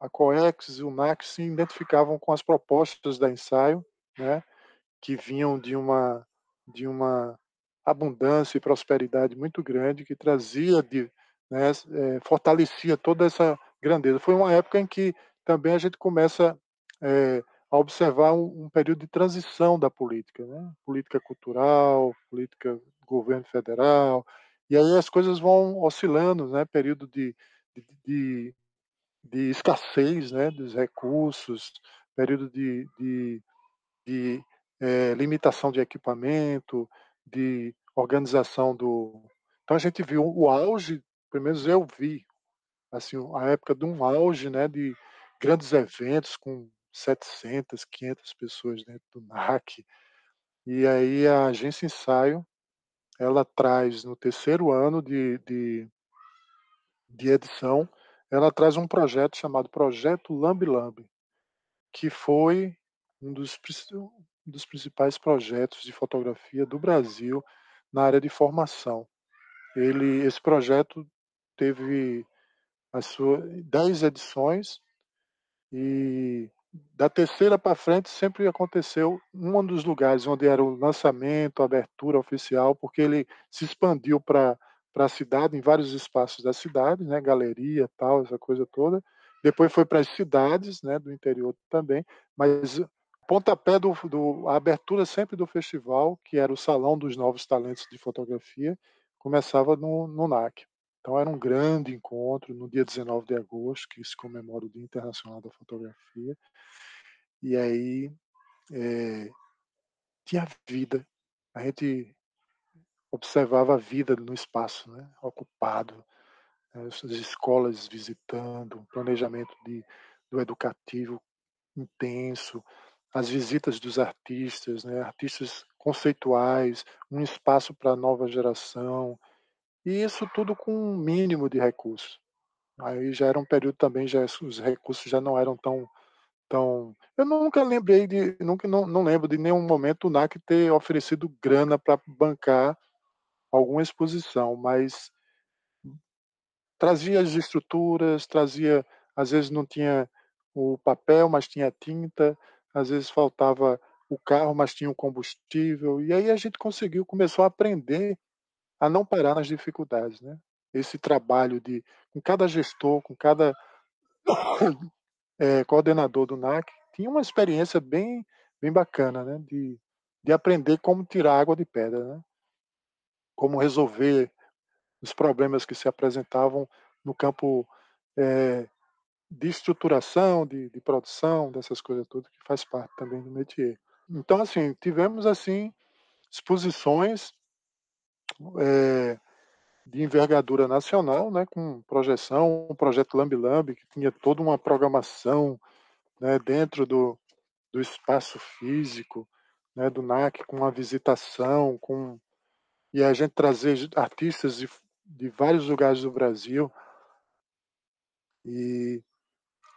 A COEX e o NAC se identificavam com as propostas da ensaio, né? Que vinham de uma de uma abundância e prosperidade muito grande que trazia de né, é, fortalecia toda essa grandeza. Foi uma época em que também a gente começa é, a observar um, um, período de transição da política, né? política cultural, política governo federal, e aí as coisas vão oscilando, né? período de, de, de, de escassez né? dos recursos, período de, de, de é, limitação de equipamento, de organização do. Então a gente viu o auge, pelo menos eu vi, assim, a época de um auge né, de grandes eventos com 700, 500 pessoas dentro do NAC. E aí a agência Ensaio, ela traz no terceiro ano de, de, de edição, ela traz um projeto chamado Projeto Lambi Lambi, que foi um dos, um dos principais projetos de fotografia do Brasil na área de formação. Ele, esse projeto teve as suas dez edições e da terceira para frente sempre aconteceu um dos lugares onde era o lançamento, a abertura oficial, porque ele se expandiu para para a cidade, em vários espaços da cidade, né, galeria, tal, essa coisa toda. Depois foi para as cidades, né, do interior também, mas pontapé do, do, a abertura sempre do festival, que era o Salão dos Novos Talentos de Fotografia, começava no, no NAC. Então era um grande encontro no dia 19 de agosto, que se comemora o Dia Internacional da Fotografia. E aí é, tinha vida. A gente observava a vida no espaço, né? ocupado, né? as escolas visitando, planejamento de, do educativo intenso, as visitas dos artistas, né, artistas conceituais, um espaço para a nova geração, e isso tudo com um mínimo de recursos. Aí já era um período também, já os recursos já não eram tão tão. Eu nunca lembrei de, nunca não, não lembro de nenhum momento o NAC ter oferecido grana para bancar alguma exposição, mas trazia as estruturas, trazia, às vezes não tinha o papel, mas tinha tinta, às vezes faltava o carro, mas tinha o combustível. E aí a gente conseguiu, começou a aprender a não parar nas dificuldades, né? Esse trabalho de, com cada gestor, com cada é, coordenador do NAC, tinha uma experiência bem, bem bacana, né? De, de aprender como tirar água de pedra, né? Como resolver os problemas que se apresentavam no campo é, de estruturação, de, de produção, dessas coisas todas, que faz parte também do métier. Então, assim, tivemos, assim, exposições é, de envergadura nacional, né, com projeção, o projeto Lambi Lambi, que tinha toda uma programação né, dentro do, do espaço físico né, do NAC, com uma visitação, com e a gente trazer artistas de, de vários lugares do Brasil. E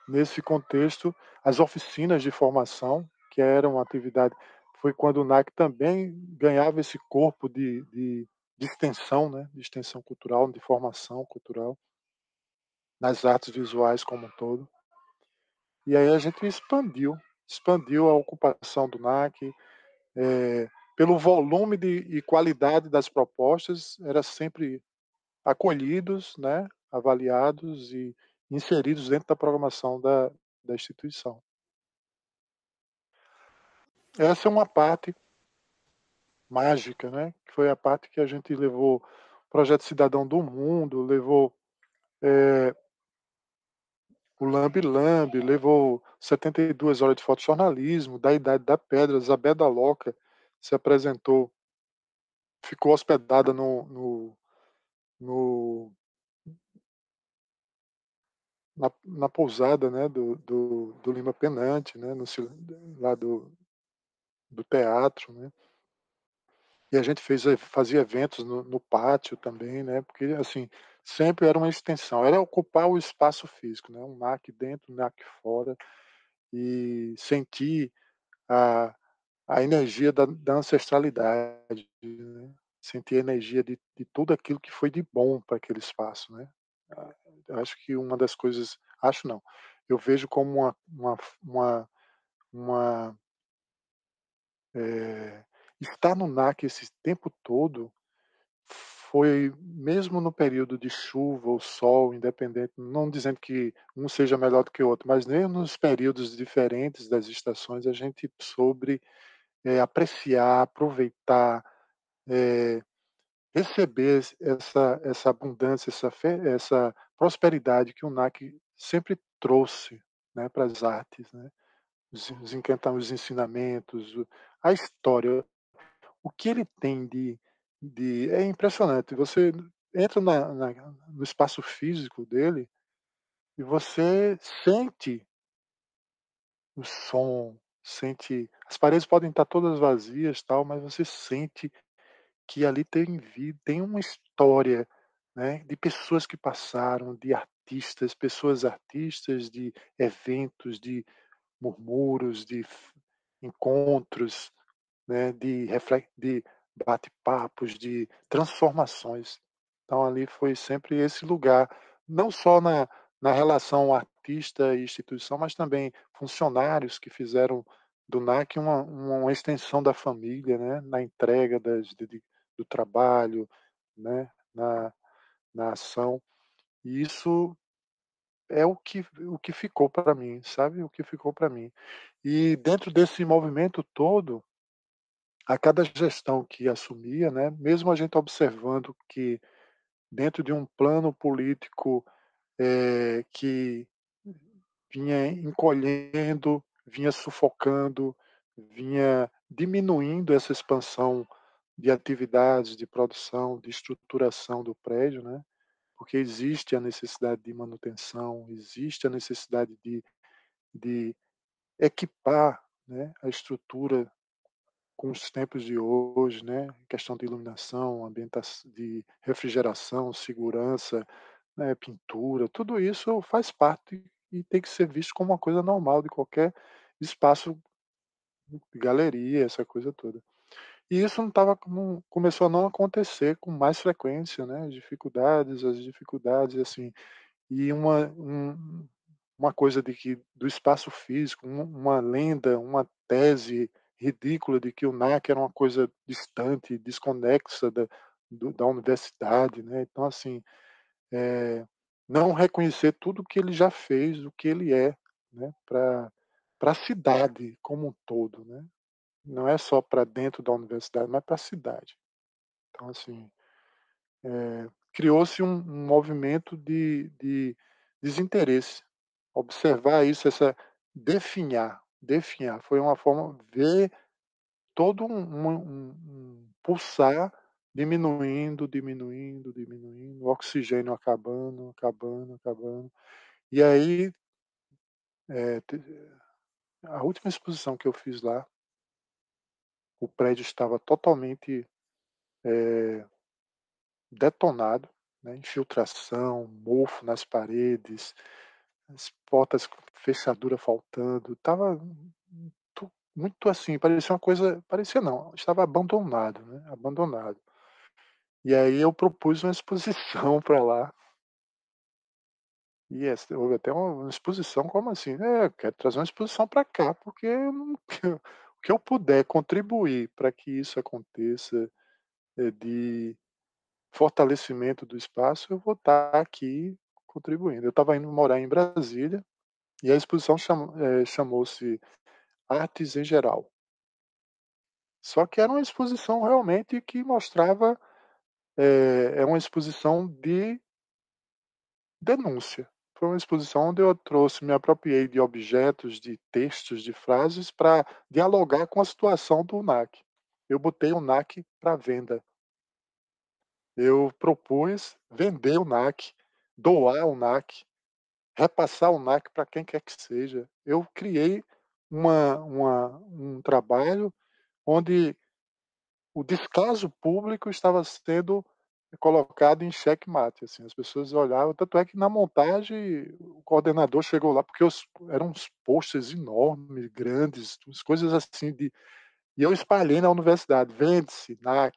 nesse contexto, as oficinas de formação, que eram uma atividade, foi quando o NAC também ganhava esse corpo de, de, de extensão, né, de extensão cultural, de formação cultural, nas artes visuais como um todo. E aí a gente expandiu, expandiu a ocupação do NAC, é, pelo volume de, e qualidade das propostas, era sempre acolhidos, né, avaliados e inseridos dentro da programação da, da instituição. Essa é uma parte mágica, né, que foi a parte que a gente levou o Projeto Cidadão do Mundo, levou é, o Lambi Lambi, levou 72 horas de fotojornalismo, da Idade da Pedra, Zabeda Loca se apresentou, ficou hospedada no, no, no na, na, pousada né, do, do, do, Lima Penante, né, no, lá do, do teatro. Né. E a gente fez, fazia eventos no, no, pátio também, né, porque assim, sempre era uma extensão, era ocupar o espaço físico, né, um NAC dentro, um NAC fora, e sentir a, a energia da, da ancestralidade, né? sentir a energia de, de tudo aquilo que foi de bom para aquele espaço, né? Eu acho que uma das coisas, acho não, eu vejo como uma, uma, uma, uma é, estar no NAC esse tempo todo foi mesmo no período de chuva ou sol, independente, não dizendo que um seja melhor do que o outro, mas mesmo nos períodos diferentes das estações a gente soube é, apreciar, aproveitar, é, receber essa, essa abundância, essa, fé, essa prosperidade que o NAC sempre trouxe né, para as artes, né? os, os, os ensinamentos, a história, o que ele tem de, de é impressionante. Você entra na, na, no espaço físico dele e você sente o som, sente. As paredes podem estar todas vazias, tal, mas você sente que ali tem vida, tem uma história, né, de pessoas que passaram, de artistas, pessoas artistas, de eventos, de murmúrios, de encontros, né, de, de bate-papos, de transformações. Então ali foi sempre esse lugar, não só na, na relação artista e instituição, mas também funcionários que fizeram do NAC uma, uma extensão da família, né? na entrega das, de, do trabalho, né? na, na ação. E isso é o que, o que ficou para mim, sabe? O que ficou para mim. E dentro desse movimento todo, a cada gestão que assumia, né, mesmo a gente observando que dentro de um plano político é, que vinha encolhendo, vinha sufocando, vinha diminuindo essa expansão de atividades, de produção, de estruturação do prédio, né? porque existe a necessidade de manutenção, existe a necessidade de, de equipar né, a estrutura com os tempos de hoje, né? questão de iluminação, ambientação, de refrigeração, segurança, né, pintura, tudo isso faz parte e tem que ser visto como uma coisa normal de qualquer espaço de galeria, essa coisa toda. E isso não tava, não, começou a não acontecer com mais frequência, né? As dificuldades, as dificuldades, assim. E uma, um, uma coisa de que do espaço físico, uma lenda, uma tese ridícula de que o NAC era uma coisa distante, desconexa da, do, da universidade, né? Então, assim, é, não reconhecer tudo que ele já fez, o que ele é, né, para a cidade como um todo, né? Não é só para dentro da universidade, mas para a cidade. Então, assim, é, criou-se um, um, movimento de, de desinteresse. Observar isso, essa definhar, definhar, foi uma forma ver todo um, um, um pulsar diminuindo, diminuindo, diminuindo, o oxigênio acabando, acabando, acabando. E aí, é, a última exposição que eu fiz lá, o prédio estava totalmente é, detonado, né? infiltração, mofo nas paredes, as portas, fechadura faltando, estava muito assim, parecia uma coisa, parecia não, estava abandonado, né, abandonado. E aí eu propus uma exposição para lá. E essa, houve até uma, uma exposição, como assim? É, eu quero trazer uma exposição para cá, porque não, o que eu puder contribuir para que isso aconteça, é, de fortalecimento do espaço, eu vou estar tá aqui contribuindo. Eu estava indo morar em Brasília e a exposição cham, é, chamou-se Artes em Geral. Só que era uma exposição realmente que mostrava é, é uma exposição de denúncia. Foi uma exposição onde eu trouxe, me apropriei de objetos, de textos, de frases para dialogar com a situação do NAC. Eu botei o NAC para venda. Eu propus vender o NAC, doar o NAC, repassar o NAC para quem quer que seja. Eu criei uma, uma, um trabalho onde o descaso público estava sendo colocado em xeque-mate, assim, as pessoas olhavam, tanto é que na montagem o coordenador chegou lá, porque os, eram uns posters enormes, grandes, coisas assim de... E eu espalhei na universidade, vende-se, NAC,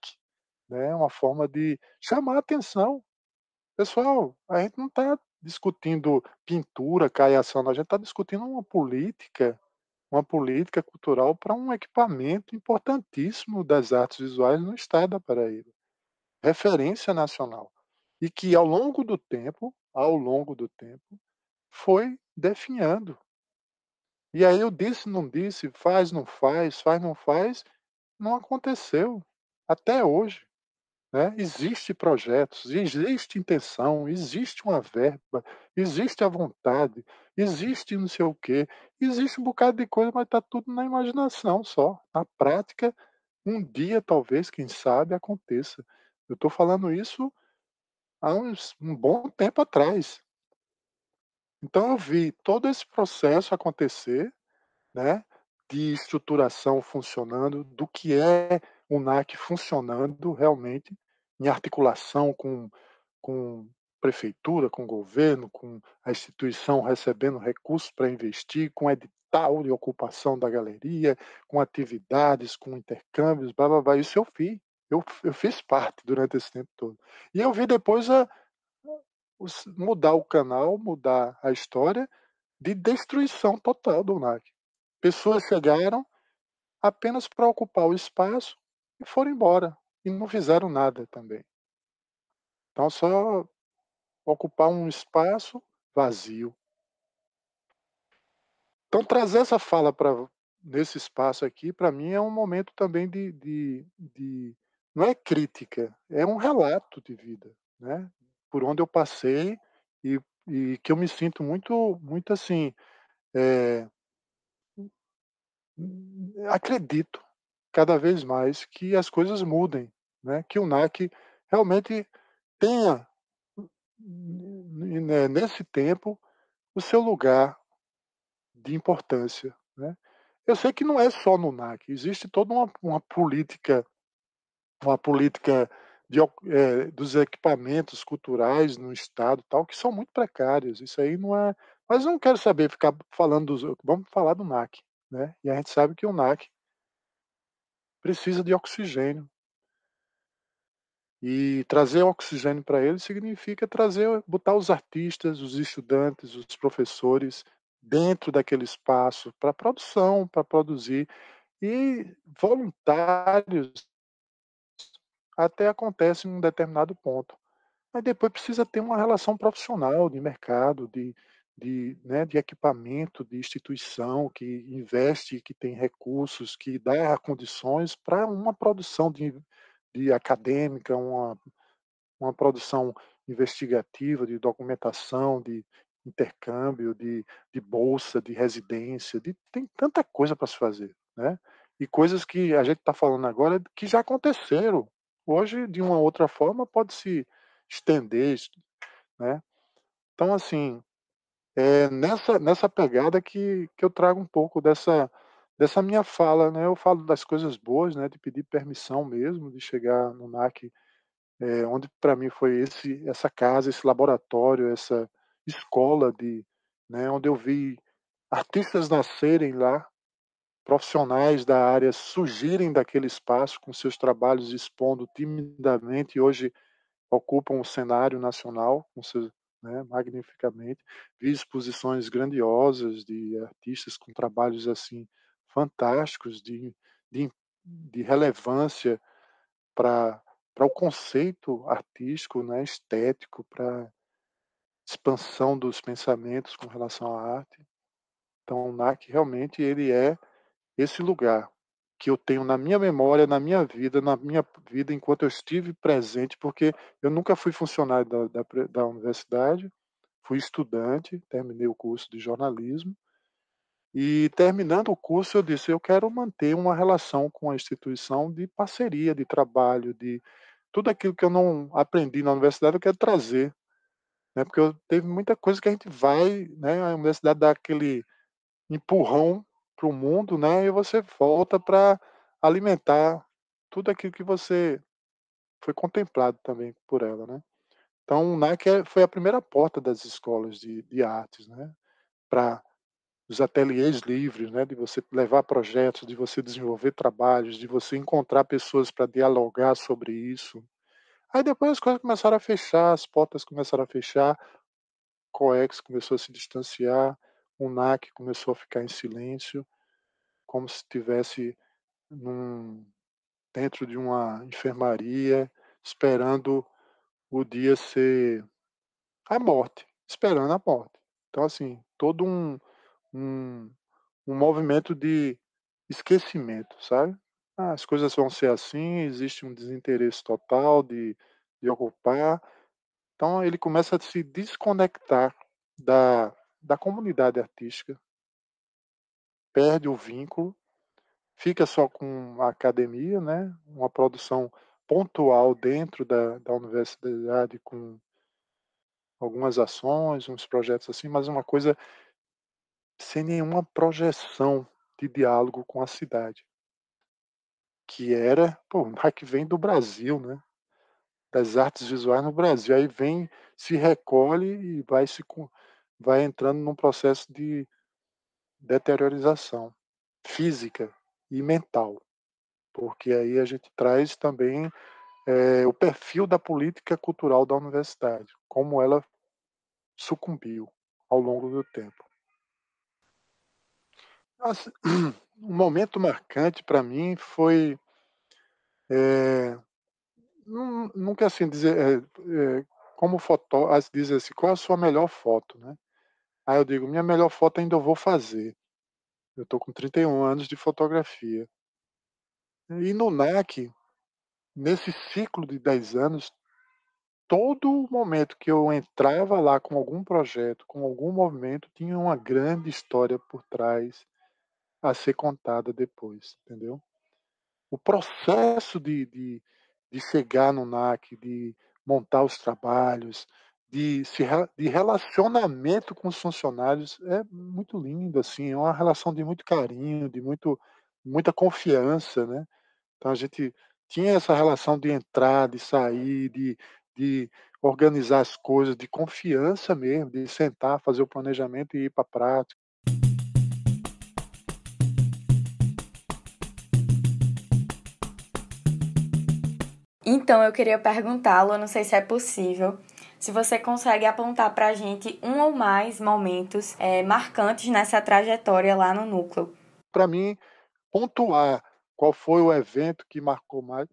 né, uma forma de chamar a atenção. Pessoal, a gente não está discutindo pintura, caiação, a gente está discutindo uma política uma política cultural para um equipamento importantíssimo das artes visuais no estado da Paraíba. Referência nacional. E que ao longo do tempo, ao longo do tempo, foi definhando. E aí eu disse, não disse, faz, não faz, faz, não faz, não aconteceu. Até hoje. Né? Existe projetos, existe intenção, existe uma verba, existe a vontade, existe não sei o quê, existe um bocado de coisa, mas está tudo na imaginação só. Na prática, um dia talvez, quem sabe, aconteça. Eu estou falando isso há uns, um bom tempo atrás. Então eu vi todo esse processo acontecer, né, de estruturação funcionando, do que é o NAC funcionando realmente em articulação com, com prefeitura, com governo, com a instituição recebendo recursos para investir, com edital de ocupação da galeria, com atividades, com intercâmbios, blá, blá, blá. Isso eu fiz. Eu, eu fiz parte durante esse tempo todo. E eu vi depois a, mudar o canal, mudar a história de destruição total do NAC. Pessoas chegaram apenas para ocupar o espaço e foram embora. E não fizeram nada também. Então, só ocupar um espaço vazio. Então, trazer essa fala para nesse espaço aqui, para mim, é um momento também de, de, de, Não é crítica, é um relato de vida, né? Por onde eu passei e, e que eu me sinto muito, muito assim. É, acredito cada vez mais que as coisas mudem, né? que o NAC realmente tenha né, nesse tempo o seu lugar de importância. Né? Eu sei que não é só no NAC, existe toda uma, uma política, uma política de, é, dos equipamentos culturais no estado tal que são muito precários. Isso aí não é. Mas não quero saber ficar falando dos. Vamos falar do NAC, né? E a gente sabe que o NAC precisa de oxigênio. E trazer oxigênio para ele significa trazer, botar os artistas, os estudantes, os professores dentro daquele espaço para produção, para produzir. E voluntários até acontece em um determinado ponto. Mas depois precisa ter uma relação profissional de mercado, de, de, né, de equipamento, de instituição que investe, que tem recursos, que dá condições para uma produção de, de acadêmica, uma, uma produção investigativa, de documentação, de intercâmbio, de, de bolsa, de residência, de, tem tanta coisa para se fazer, né? E coisas que a gente está falando agora que já aconteceram. Hoje, de uma outra forma, pode se estender, né? Então, assim, é nessa, nessa pegada que, que eu trago um pouco dessa, dessa minha fala, né? Eu falo das coisas boas, né? De pedir permissão mesmo, de chegar no NAC, é, onde para mim foi esse, essa casa, esse laboratório, essa escola de, né, onde eu vi artistas nascerem lá, profissionais da área surgirem daquele espaço com seus trabalhos expondo timidamente e hoje ocupam o cenário nacional com seus, né, magnificamente. Vi exposições grandiosas de artistas com trabalhos assim fantásticos de, de, de relevância para para o conceito artístico, né, estético, para expansão dos pensamentos com relação à arte. Então, o NAC realmente ele é esse lugar que eu tenho na minha memória, na minha vida, na minha vida enquanto eu estive presente, porque eu nunca fui funcionário da, da, da universidade, fui estudante, terminei o curso de jornalismo, e terminando o curso eu disse, eu quero manter uma relação com a instituição de parceria, de trabalho, de tudo aquilo que eu não aprendi na universidade eu quero trazer né? Porque eu, teve muita coisa que a gente vai, né? A universidade dá aquele empurrão para o mundo, né? E você volta para alimentar tudo aquilo que você foi contemplado também por ela, né? Então, o NAC é, foi a primeira porta das escolas de, de artes, né? Para os ateliês livres, né? De você levar projetos, de você desenvolver trabalhos, de você encontrar pessoas para dialogar sobre isso, Aí depois as coisas começaram a fechar, as portas começaram a fechar, Coex começou a se distanciar, o NAC começou a ficar em silêncio, como se estivesse num, dentro de uma enfermaria, esperando o dia ser a morte, esperando a morte. Então, assim, todo um, um, um movimento de esquecimento, sabe? Ah, as coisas vão ser assim, existe um desinteresse total de, de ocupar. Então ele começa a se desconectar da, da comunidade artística, perde o vínculo, fica só com a academia, né? uma produção pontual dentro da, da universidade com algumas ações, uns projetos assim, mas uma coisa sem nenhuma projeção de diálogo com a cidade que era, pô, que vem do Brasil, né? Das artes visuais no Brasil. Aí vem, se recolhe e vai se vai entrando num processo de deteriorização física e mental, porque aí a gente traz também é, o perfil da política cultural da universidade, como ela sucumbiu ao longo do tempo. Um momento marcante para mim foi é, nunca assim dizer é, é, como foto dizer assim qual a sua melhor foto né aí eu digo minha melhor foto ainda eu vou fazer eu estou com 31 anos de fotografia e no NAC nesse ciclo de 10 anos todo momento que eu entrava lá com algum projeto com algum movimento tinha uma grande história por trás a ser contada depois, entendeu? O processo de, de, de chegar no NAC, de montar os trabalhos, de, se, de relacionamento com os funcionários é muito lindo, assim, é uma relação de muito carinho, de muito, muita confiança, né? Então a gente tinha essa relação de entrar, de sair, de, de organizar as coisas, de confiança mesmo, de sentar, fazer o planejamento e ir para a prática. Então, eu queria perguntá-lo, não sei se é possível, se você consegue apontar para a gente um ou mais momentos é, marcantes nessa trajetória lá no núcleo. Para mim, pontuar qual foi o evento que marcou mais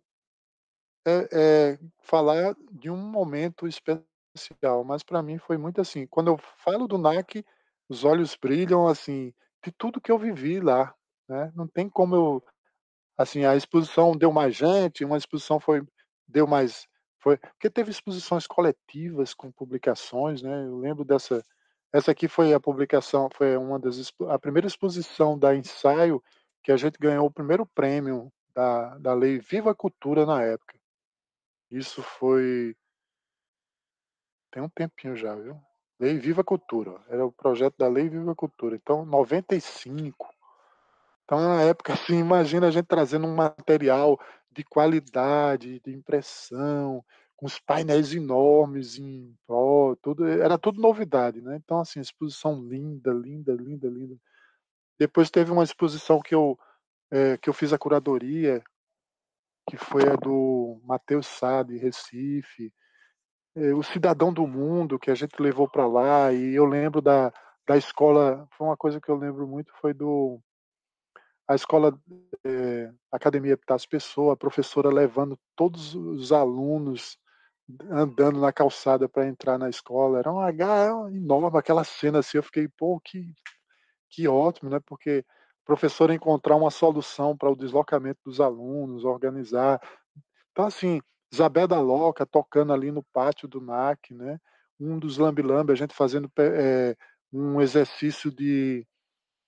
é, é falar de um momento especial, mas para mim foi muito assim. Quando eu falo do NAC, os olhos brilham assim de tudo que eu vivi lá. Né? Não tem como eu assim a exposição deu mais gente, uma exposição foi deu mais. Foi, porque teve exposições coletivas com publicações, né? Eu lembro dessa. Essa aqui foi a publicação, foi uma das a primeira exposição da ensaio que a gente ganhou o primeiro prêmio da, da lei Viva Cultura na época. Isso foi tem um tempinho já, viu? Lei Viva Cultura. Era o projeto da Lei Viva Cultura. Então, 95. Então, na época, assim, imagina a gente trazendo um material de qualidade, de impressão, com os painéis enormes em interior, tudo era tudo novidade, né? Então assim, exposição linda, linda, linda, linda. Depois teve uma exposição que eu é, que eu fiz a curadoria, que foi a do Matheus Sá de Recife, é, o Cidadão do Mundo que a gente levou para lá e eu lembro da da escola, foi uma coisa que eu lembro muito foi do a escola é, Academia Epitácio Pessoa, a professora levando todos os alunos andando na calçada para entrar na escola. Era uma H enorme, aquela cena assim, eu fiquei, pô, que, que ótimo, né? Porque professor encontrar uma solução para o deslocamento dos alunos, organizar. Então, assim, Isabel da Loca tocando ali no pátio do NAC, né? Um dos lambi-lambi, a gente fazendo é, um exercício de,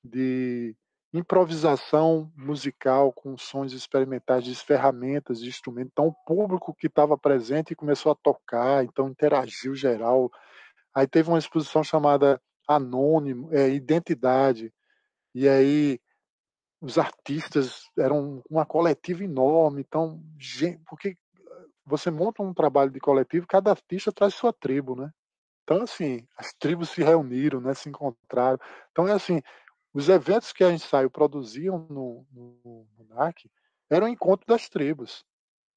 de improvisação musical com sons experimentais de ferramentas, de instrumentos. Então, o público que estava presente começou a tocar, então interagiu geral. Aí teve uma exposição chamada Anônimo, é, Identidade, e aí os artistas eram uma coletiva enorme. Então, gente, porque você monta um trabalho de coletivo, cada artista traz sua tribo, né? Então, assim, as tribos se reuniram, né, se encontraram. Então, é assim, os eventos que a ensaio produziam no, no, no NAC eram o encontro das tribos,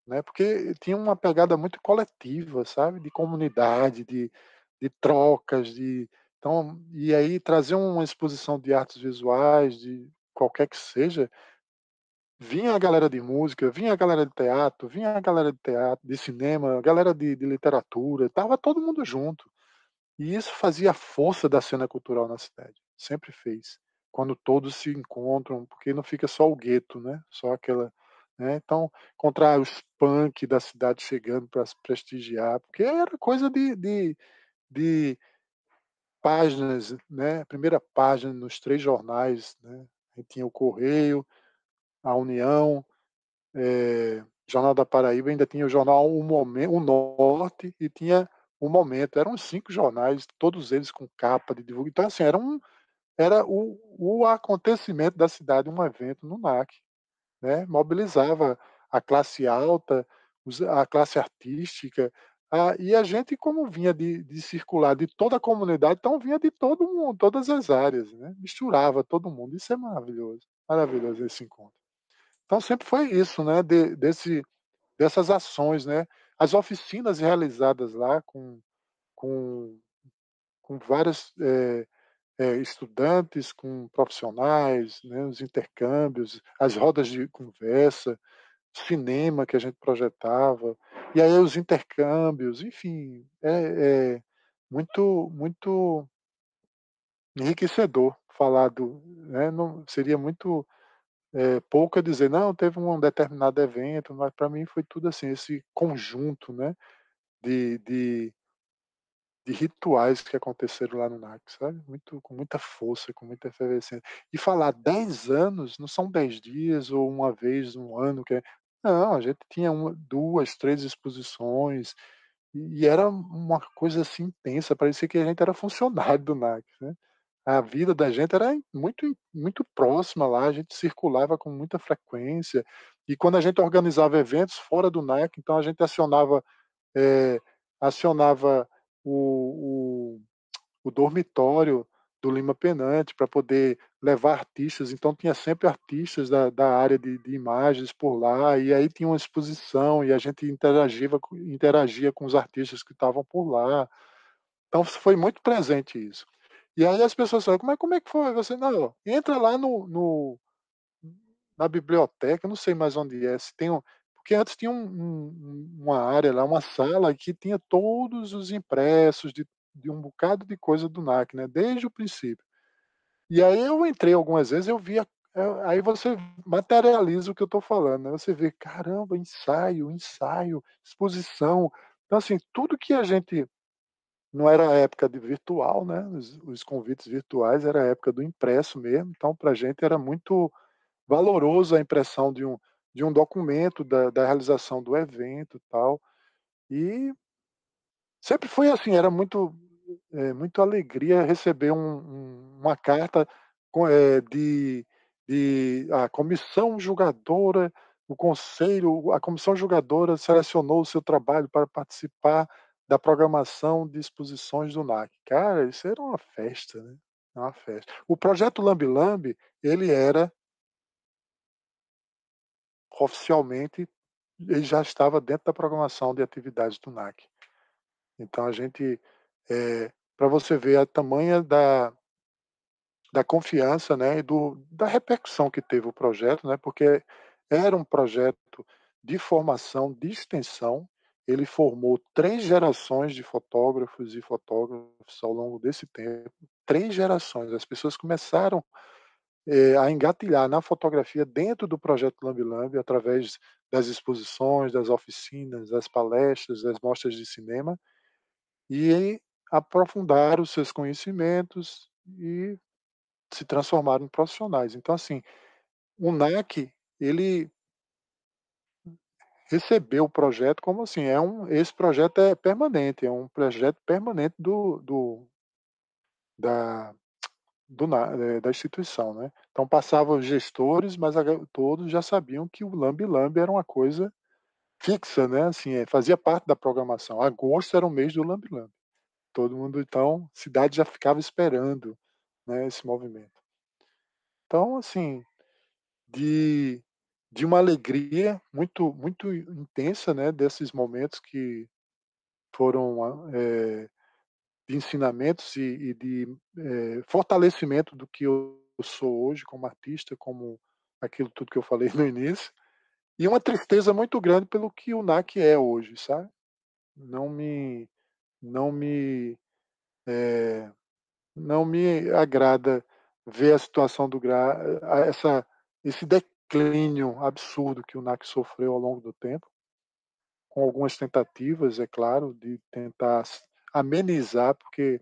né? Porque tinha uma pegada muito coletiva, sabe? De comunidade, de, de trocas, de então e aí trazer uma exposição de artes visuais, de qualquer que seja, vinha a galera de música, vinha a galera de teatro, vinha a galera de teatro, de cinema, a galera de, de literatura, tava todo mundo junto. E isso fazia a força da cena cultural na cidade, sempre fez quando todos se encontram, porque não fica só o gueto, né? Só aquela, né? Então, encontrar os punk da cidade chegando para se prestigiar, porque era coisa de, de, de páginas, né? Primeira página nos três jornais, né? Aí tinha o Correio, a União, é, Jornal da Paraíba, ainda tinha o jornal O Momento, o Norte e tinha o Momento. Eram cinco jornais, todos eles com capa de divulgação. Então, assim, era um, era o, o acontecimento da cidade, um evento no NAC. Né? Mobilizava a classe alta, a classe artística, a, e a gente, como vinha de, de, circular de toda a comunidade, então vinha de todo mundo, todas as áreas, né? misturava todo mundo. Isso é maravilhoso, maravilhoso esse encontro. Então sempre foi isso, né? De, desse, dessas ações, né? As oficinas realizadas lá com, com, com várias é, é, estudantes com profissionais, né, os intercâmbios, as rodas de conversa, cinema que a gente projetava, e aí os intercâmbios, enfim, é, é muito, muito enriquecedor falar do, né, não, seria muito é, pouco a dizer, não, teve um determinado evento, mas para mim foi tudo assim, esse conjunto, né, de, de de rituais que aconteceram lá no NAC, sabe? Muito, com muita força, com muita efervescência. E falar 10 anos não são 10 dias ou uma vez um ano que é... Não, a gente tinha uma, duas, três exposições e era uma coisa assim intensa, parecia que a gente era funcionário do NAC, né? A vida da gente era muito muito próxima lá, a gente circulava com muita frequência e quando a gente organizava eventos fora do NAC, então a gente acionava é, acionava o, o, o dormitório do Lima Penante para poder levar artistas. Então tinha sempre artistas da, da área de, de, imagens por lá e aí tinha uma exposição e a gente interagia, interagia com os artistas que estavam por lá. Então foi muito presente isso. E aí as pessoas falam, é, como é que foi? Você, não, entra lá no, no na biblioteca, não sei mais onde é, se tem um, porque antes tinha um, um, uma área lá, uma sala que tinha todos os impressos de, de um bocado de coisa do NAC, né? Desde o princípio. E aí eu entrei algumas vezes, eu via aí você materializa o que eu estou falando, né? Você vê, caramba, ensaio, ensaio, exposição. Então, assim, tudo que a gente. Não era época de virtual, né? Os, os convites virtuais era época do impresso mesmo. Então, para a gente era muito valoroso a impressão de um, de um documento da, da realização do evento tal. E sempre foi assim, era muito, é, muito alegria receber um, um, uma carta com, é, de, de a comissão julgadora, o conselho, a comissão julgadora selecionou o seu trabalho para participar da programação de exposições do NAC. Cara, isso era uma festa, né? Uma festa. O projeto Lambi Lambi, ele era oficialmente ele já estava dentro da programação de atividades do NAC. Então a gente, é, para você ver a tamanha da, da confiança, né, e do, da repercussão que teve o projeto, né, porque era um projeto de formação, de extensão. Ele formou três gerações de fotógrafos e fotógrafos ao longo desse tempo. Três gerações. As pessoas começaram é, a engatilhar na fotografia dentro do projeto Lambi Lambi, através das exposições, das oficinas, das palestras, das mostras de cinema, e aprofundar os seus conhecimentos e se transformaram em profissionais. Então, assim, o NAC, ele recebeu o projeto como assim, é um, esse projeto é permanente, é um projeto permanente do, do da, do, eh, da instituição, né? Então passavam os gestores, mas todos já sabiam que o Lambi Lambi era uma coisa fixa, né? Assim, é, fazia parte da programação. Agosto era o mês do Lambi Lambi. Todo mundo, então, cidade já ficava esperando, né, esse movimento. Então, assim, de de uma alegria muito muito intensa, né, desses momentos que foram é, de ensinamentos e, e de é, fortalecimento do que eu sou hoje como artista, como aquilo tudo que eu falei no início, e uma tristeza muito grande pelo que o NAC é hoje, sabe? Não me não me é, não me agrada ver a situação do gra essa esse declínio absurdo que o NAC sofreu ao longo do tempo, com algumas tentativas, é claro, de tentar amenizar, porque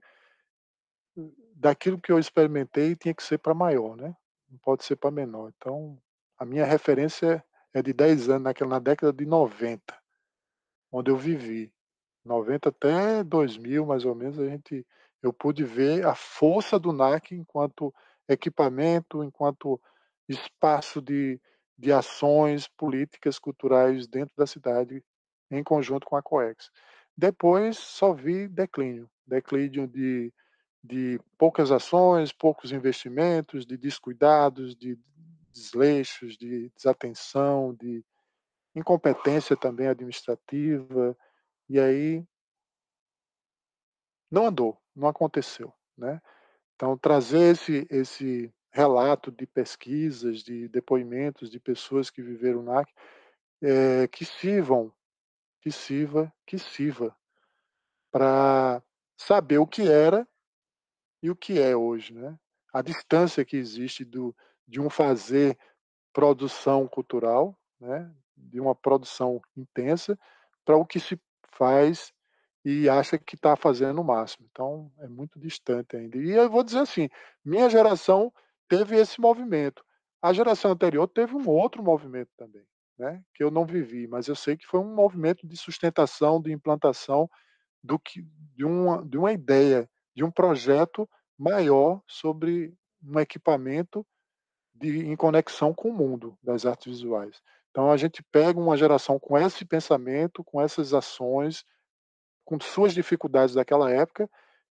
daquilo que eu experimentei tinha que ser para maior, né? Não pode ser para menor. Então, a minha referência é de 10 anos, naquela, na década de 90, onde eu vivi. 90 até 2000, mais ou menos, a gente, eu pude ver a força do NAC enquanto equipamento, enquanto espaço de, de ações políticas, culturais dentro da cidade, em conjunto com a COEX. Depois só vi declínio, declínio de, de poucas ações, poucos investimentos, de descuidados, de desleixos, de desatenção, de incompetência também administrativa, e aí não andou, não aconteceu, né? Então trazer esse esse relato de pesquisas, de depoimentos de pessoas que viveram NAC, é, que sirvam, que sirva, que sirva para saber o que era e o que é hoje, né? A distância que existe do, de um fazer produção cultural, né? De uma produção intensa para o que se faz e acha que está fazendo o máximo. Então, é muito distante ainda. E eu vou dizer assim, minha geração teve esse movimento. A geração anterior teve um outro movimento também, né? Que eu não vivi, mas eu sei que foi um movimento de sustentação, de implantação do que de uma, de uma ideia, de um projeto maior sobre um equipamento de, em conexão com o mundo das artes visuais. Então a gente pega uma geração com esse pensamento, com essas ações, com suas dificuldades daquela época,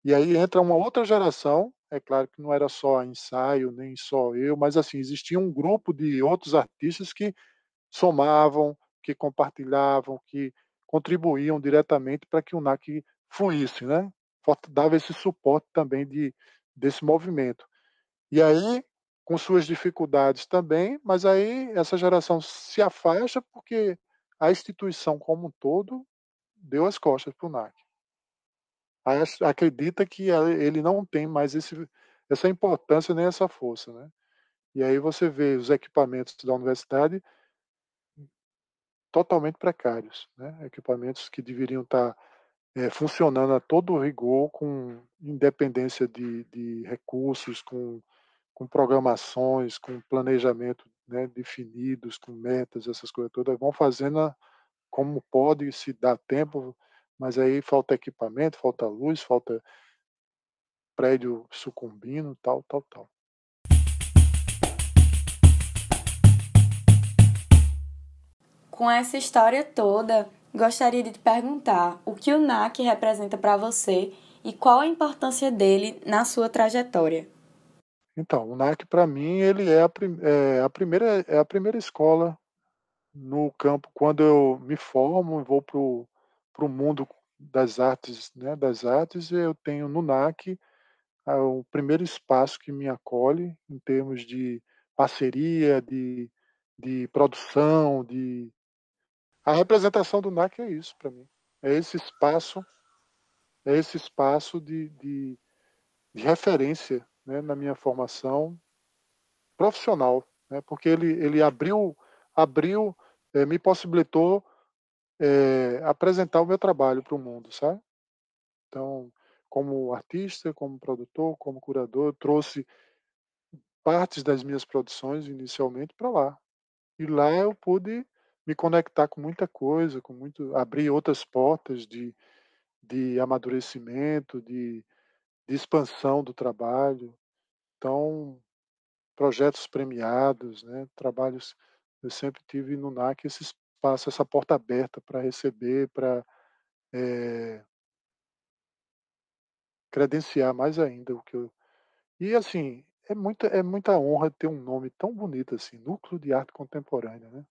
e aí entra uma outra geração. É claro que não era só ensaio, nem só eu, mas assim existia um grupo de outros artistas que somavam, que compartilhavam, que contribuíam diretamente para que o NAC fluísse, né? dava esse suporte também de, desse movimento. E aí, com suas dificuldades também, mas aí essa geração se afasta porque a instituição como um todo deu as costas para o NAC. Acredita que ele não tem mais esse, essa importância nem essa força. Né? E aí você vê os equipamentos da universidade totalmente precários, né? equipamentos que deveriam estar é, funcionando a todo rigor, com independência de, de recursos, com, com programações, com planejamento né, definidos, com metas, essas coisas todas, vão fazendo como pode, se dá tempo, mas aí falta equipamento, falta luz, falta prédio sucumbindo, tal, tal, tal. Com essa história toda, gostaria de te perguntar o que o NAC representa para você e qual a importância dele na sua trajetória. Então, o NAC para mim ele é a, é a, primeira é a primeira escola no campo quando eu me formo e vou para o mundo das artes, né, das artes, eu tenho no NAC é o primeiro espaço que me acolhe em termos de parceria, de, de produção, de a representação do NAC é isso para mim. É esse espaço, é esse espaço de, de, de referência né, na minha formação profissional, né, porque ele, ele abriu, abriu é, me possibilitou é, apresentar o meu trabalho para o mundo, sabe? Então, como artista, como produtor, como curador, trouxe partes das minhas produções inicialmente para lá. E lá eu pude me conectar com muita coisa, com muito abrir outras portas de, de amadurecimento, de, de expansão do trabalho. Então, projetos premiados, né, trabalhos eu sempre tive no NAC esse espaço, essa porta aberta para receber, para é, credenciar mais ainda o que eu e assim é muita é muita honra ter um nome tão bonito assim, Núcleo de Arte Contemporânea, né?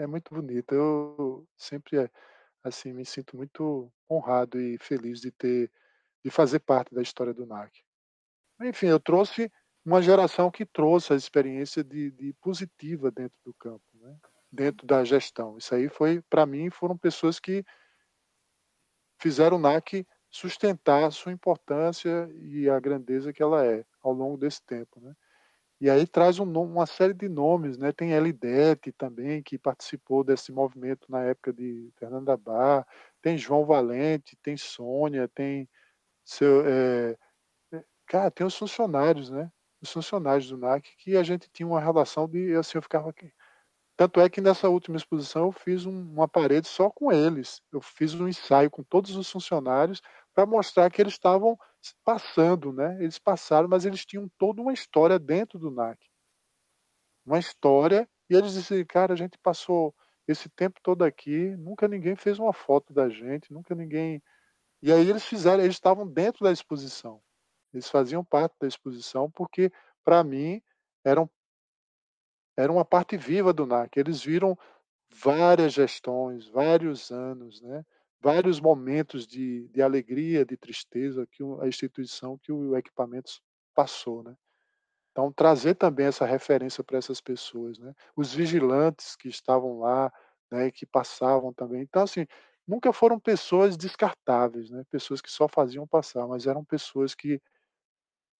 É muito bonito. Eu sempre eh, assim me sinto muito honrado e feliz de ter de fazer parte da história do NAC. Enfim, eu trouxe uma geração que trouxe a experiência de, de positiva dentro do campo, né? dentro da gestão. Isso aí foi, para mim, foram pessoas que fizeram o NAC sustentar a sua importância e a grandeza que ela é ao longo desse tempo, né? E aí traz um, uma série de nomes, né? Tem Elidete também, que participou desse movimento na época de Fernanda Bar, tem João Valente, tem Sônia, tem seu, é, cara, tem os funcionários, né? Os funcionários do NAC que a gente tinha uma relação de assim eu ficava aqui. Tanto é que nessa última exposição eu fiz um, uma parede só com eles. Eu fiz um ensaio com todos os funcionários para mostrar que eles estavam passando, né? Eles passaram, mas eles tinham toda uma história dentro do NAC. Uma história, e eles disseram, cara, a gente passou esse tempo todo aqui, nunca ninguém fez uma foto da gente, nunca ninguém. E aí eles fizeram, eles estavam dentro da exposição. Eles faziam parte da exposição porque, para mim, eram era uma parte viva do NAC. Eles viram várias gestões, vários anos, né? Vários momentos de, de alegria, de tristeza que a instituição, que o equipamento passou, né? Então trazer também essa referência para essas pessoas, né? Os vigilantes que estavam lá, né? Que passavam também. Então assim, nunca foram pessoas descartáveis, né? Pessoas que só faziam passar, mas eram pessoas que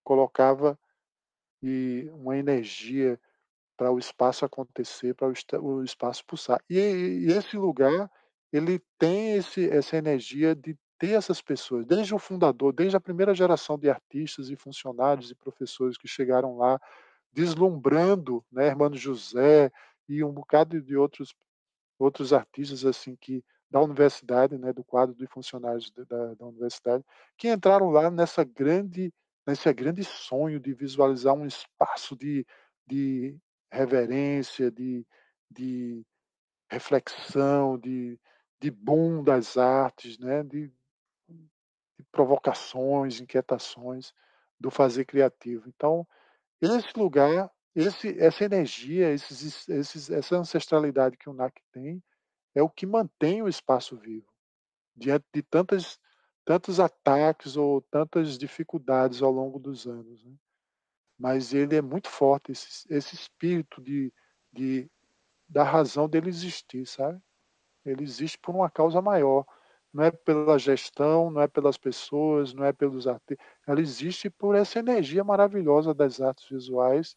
colocava e uma energia para o espaço acontecer, para o espaço pulsar. E, e esse lugar ele tem esse, essa energia de ter essas pessoas, desde o fundador, desde a primeira geração de artistas e funcionários e professores que chegaram lá, deslumbrando, né, Hermano José e um bocado de outros outros artistas assim que da universidade, né, do quadro de funcionários da, da universidade, que entraram lá nessa grande nesse grande sonho de visualizar um espaço de, de reverência, de, de reflexão, de, de boom das artes, né? de, de provocações, inquietações do fazer criativo. Então, esse lugar, esse, essa energia, esses, esses, essa ancestralidade que o NAC tem, é o que mantém o espaço vivo diante de tantas, tantos ataques ou tantas dificuldades ao longo dos anos. Né? Mas ele é muito forte, esse, esse espírito de, de, da razão dele existir, sabe? Ele existe por uma causa maior. Não é pela gestão, não é pelas pessoas, não é pelos artistas. Ela existe por essa energia maravilhosa das artes visuais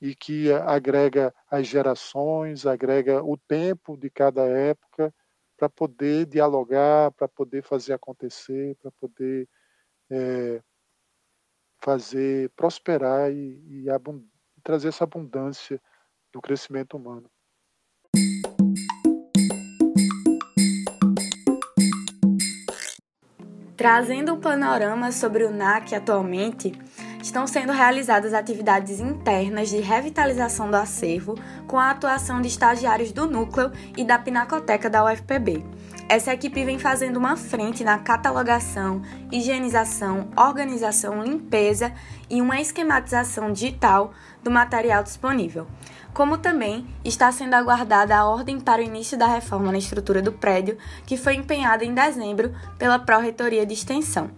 e que agrega as gerações, agrega o tempo de cada época para poder dialogar, para poder fazer acontecer, para poder é, fazer prosperar e, e trazer essa abundância do crescimento humano. Trazendo um panorama sobre o NAC atualmente, estão sendo realizadas atividades internas de revitalização do acervo com a atuação de estagiários do núcleo e da Pinacoteca da UFPB. Essa equipe vem fazendo uma frente na catalogação, higienização, organização, limpeza e uma esquematização digital do material disponível. Como também está sendo aguardada a ordem para o início da reforma na estrutura do prédio, que foi empenhada em dezembro pela Pró-Reitoria de Extensão.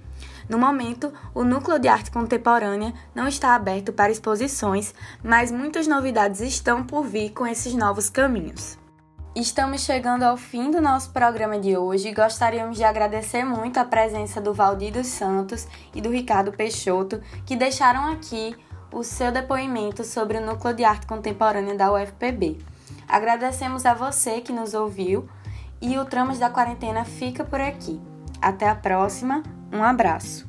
No momento, o Núcleo de Arte Contemporânea não está aberto para exposições, mas muitas novidades estão por vir com esses novos caminhos. Estamos chegando ao fim do nosso programa de hoje. Gostaríamos de agradecer muito a presença do Valdir dos Santos e do Ricardo Peixoto, que deixaram aqui o seu depoimento sobre o Núcleo de Arte Contemporânea da UFPB. Agradecemos a você que nos ouviu e o Tramas da Quarentena fica por aqui. Até a próxima, um abraço.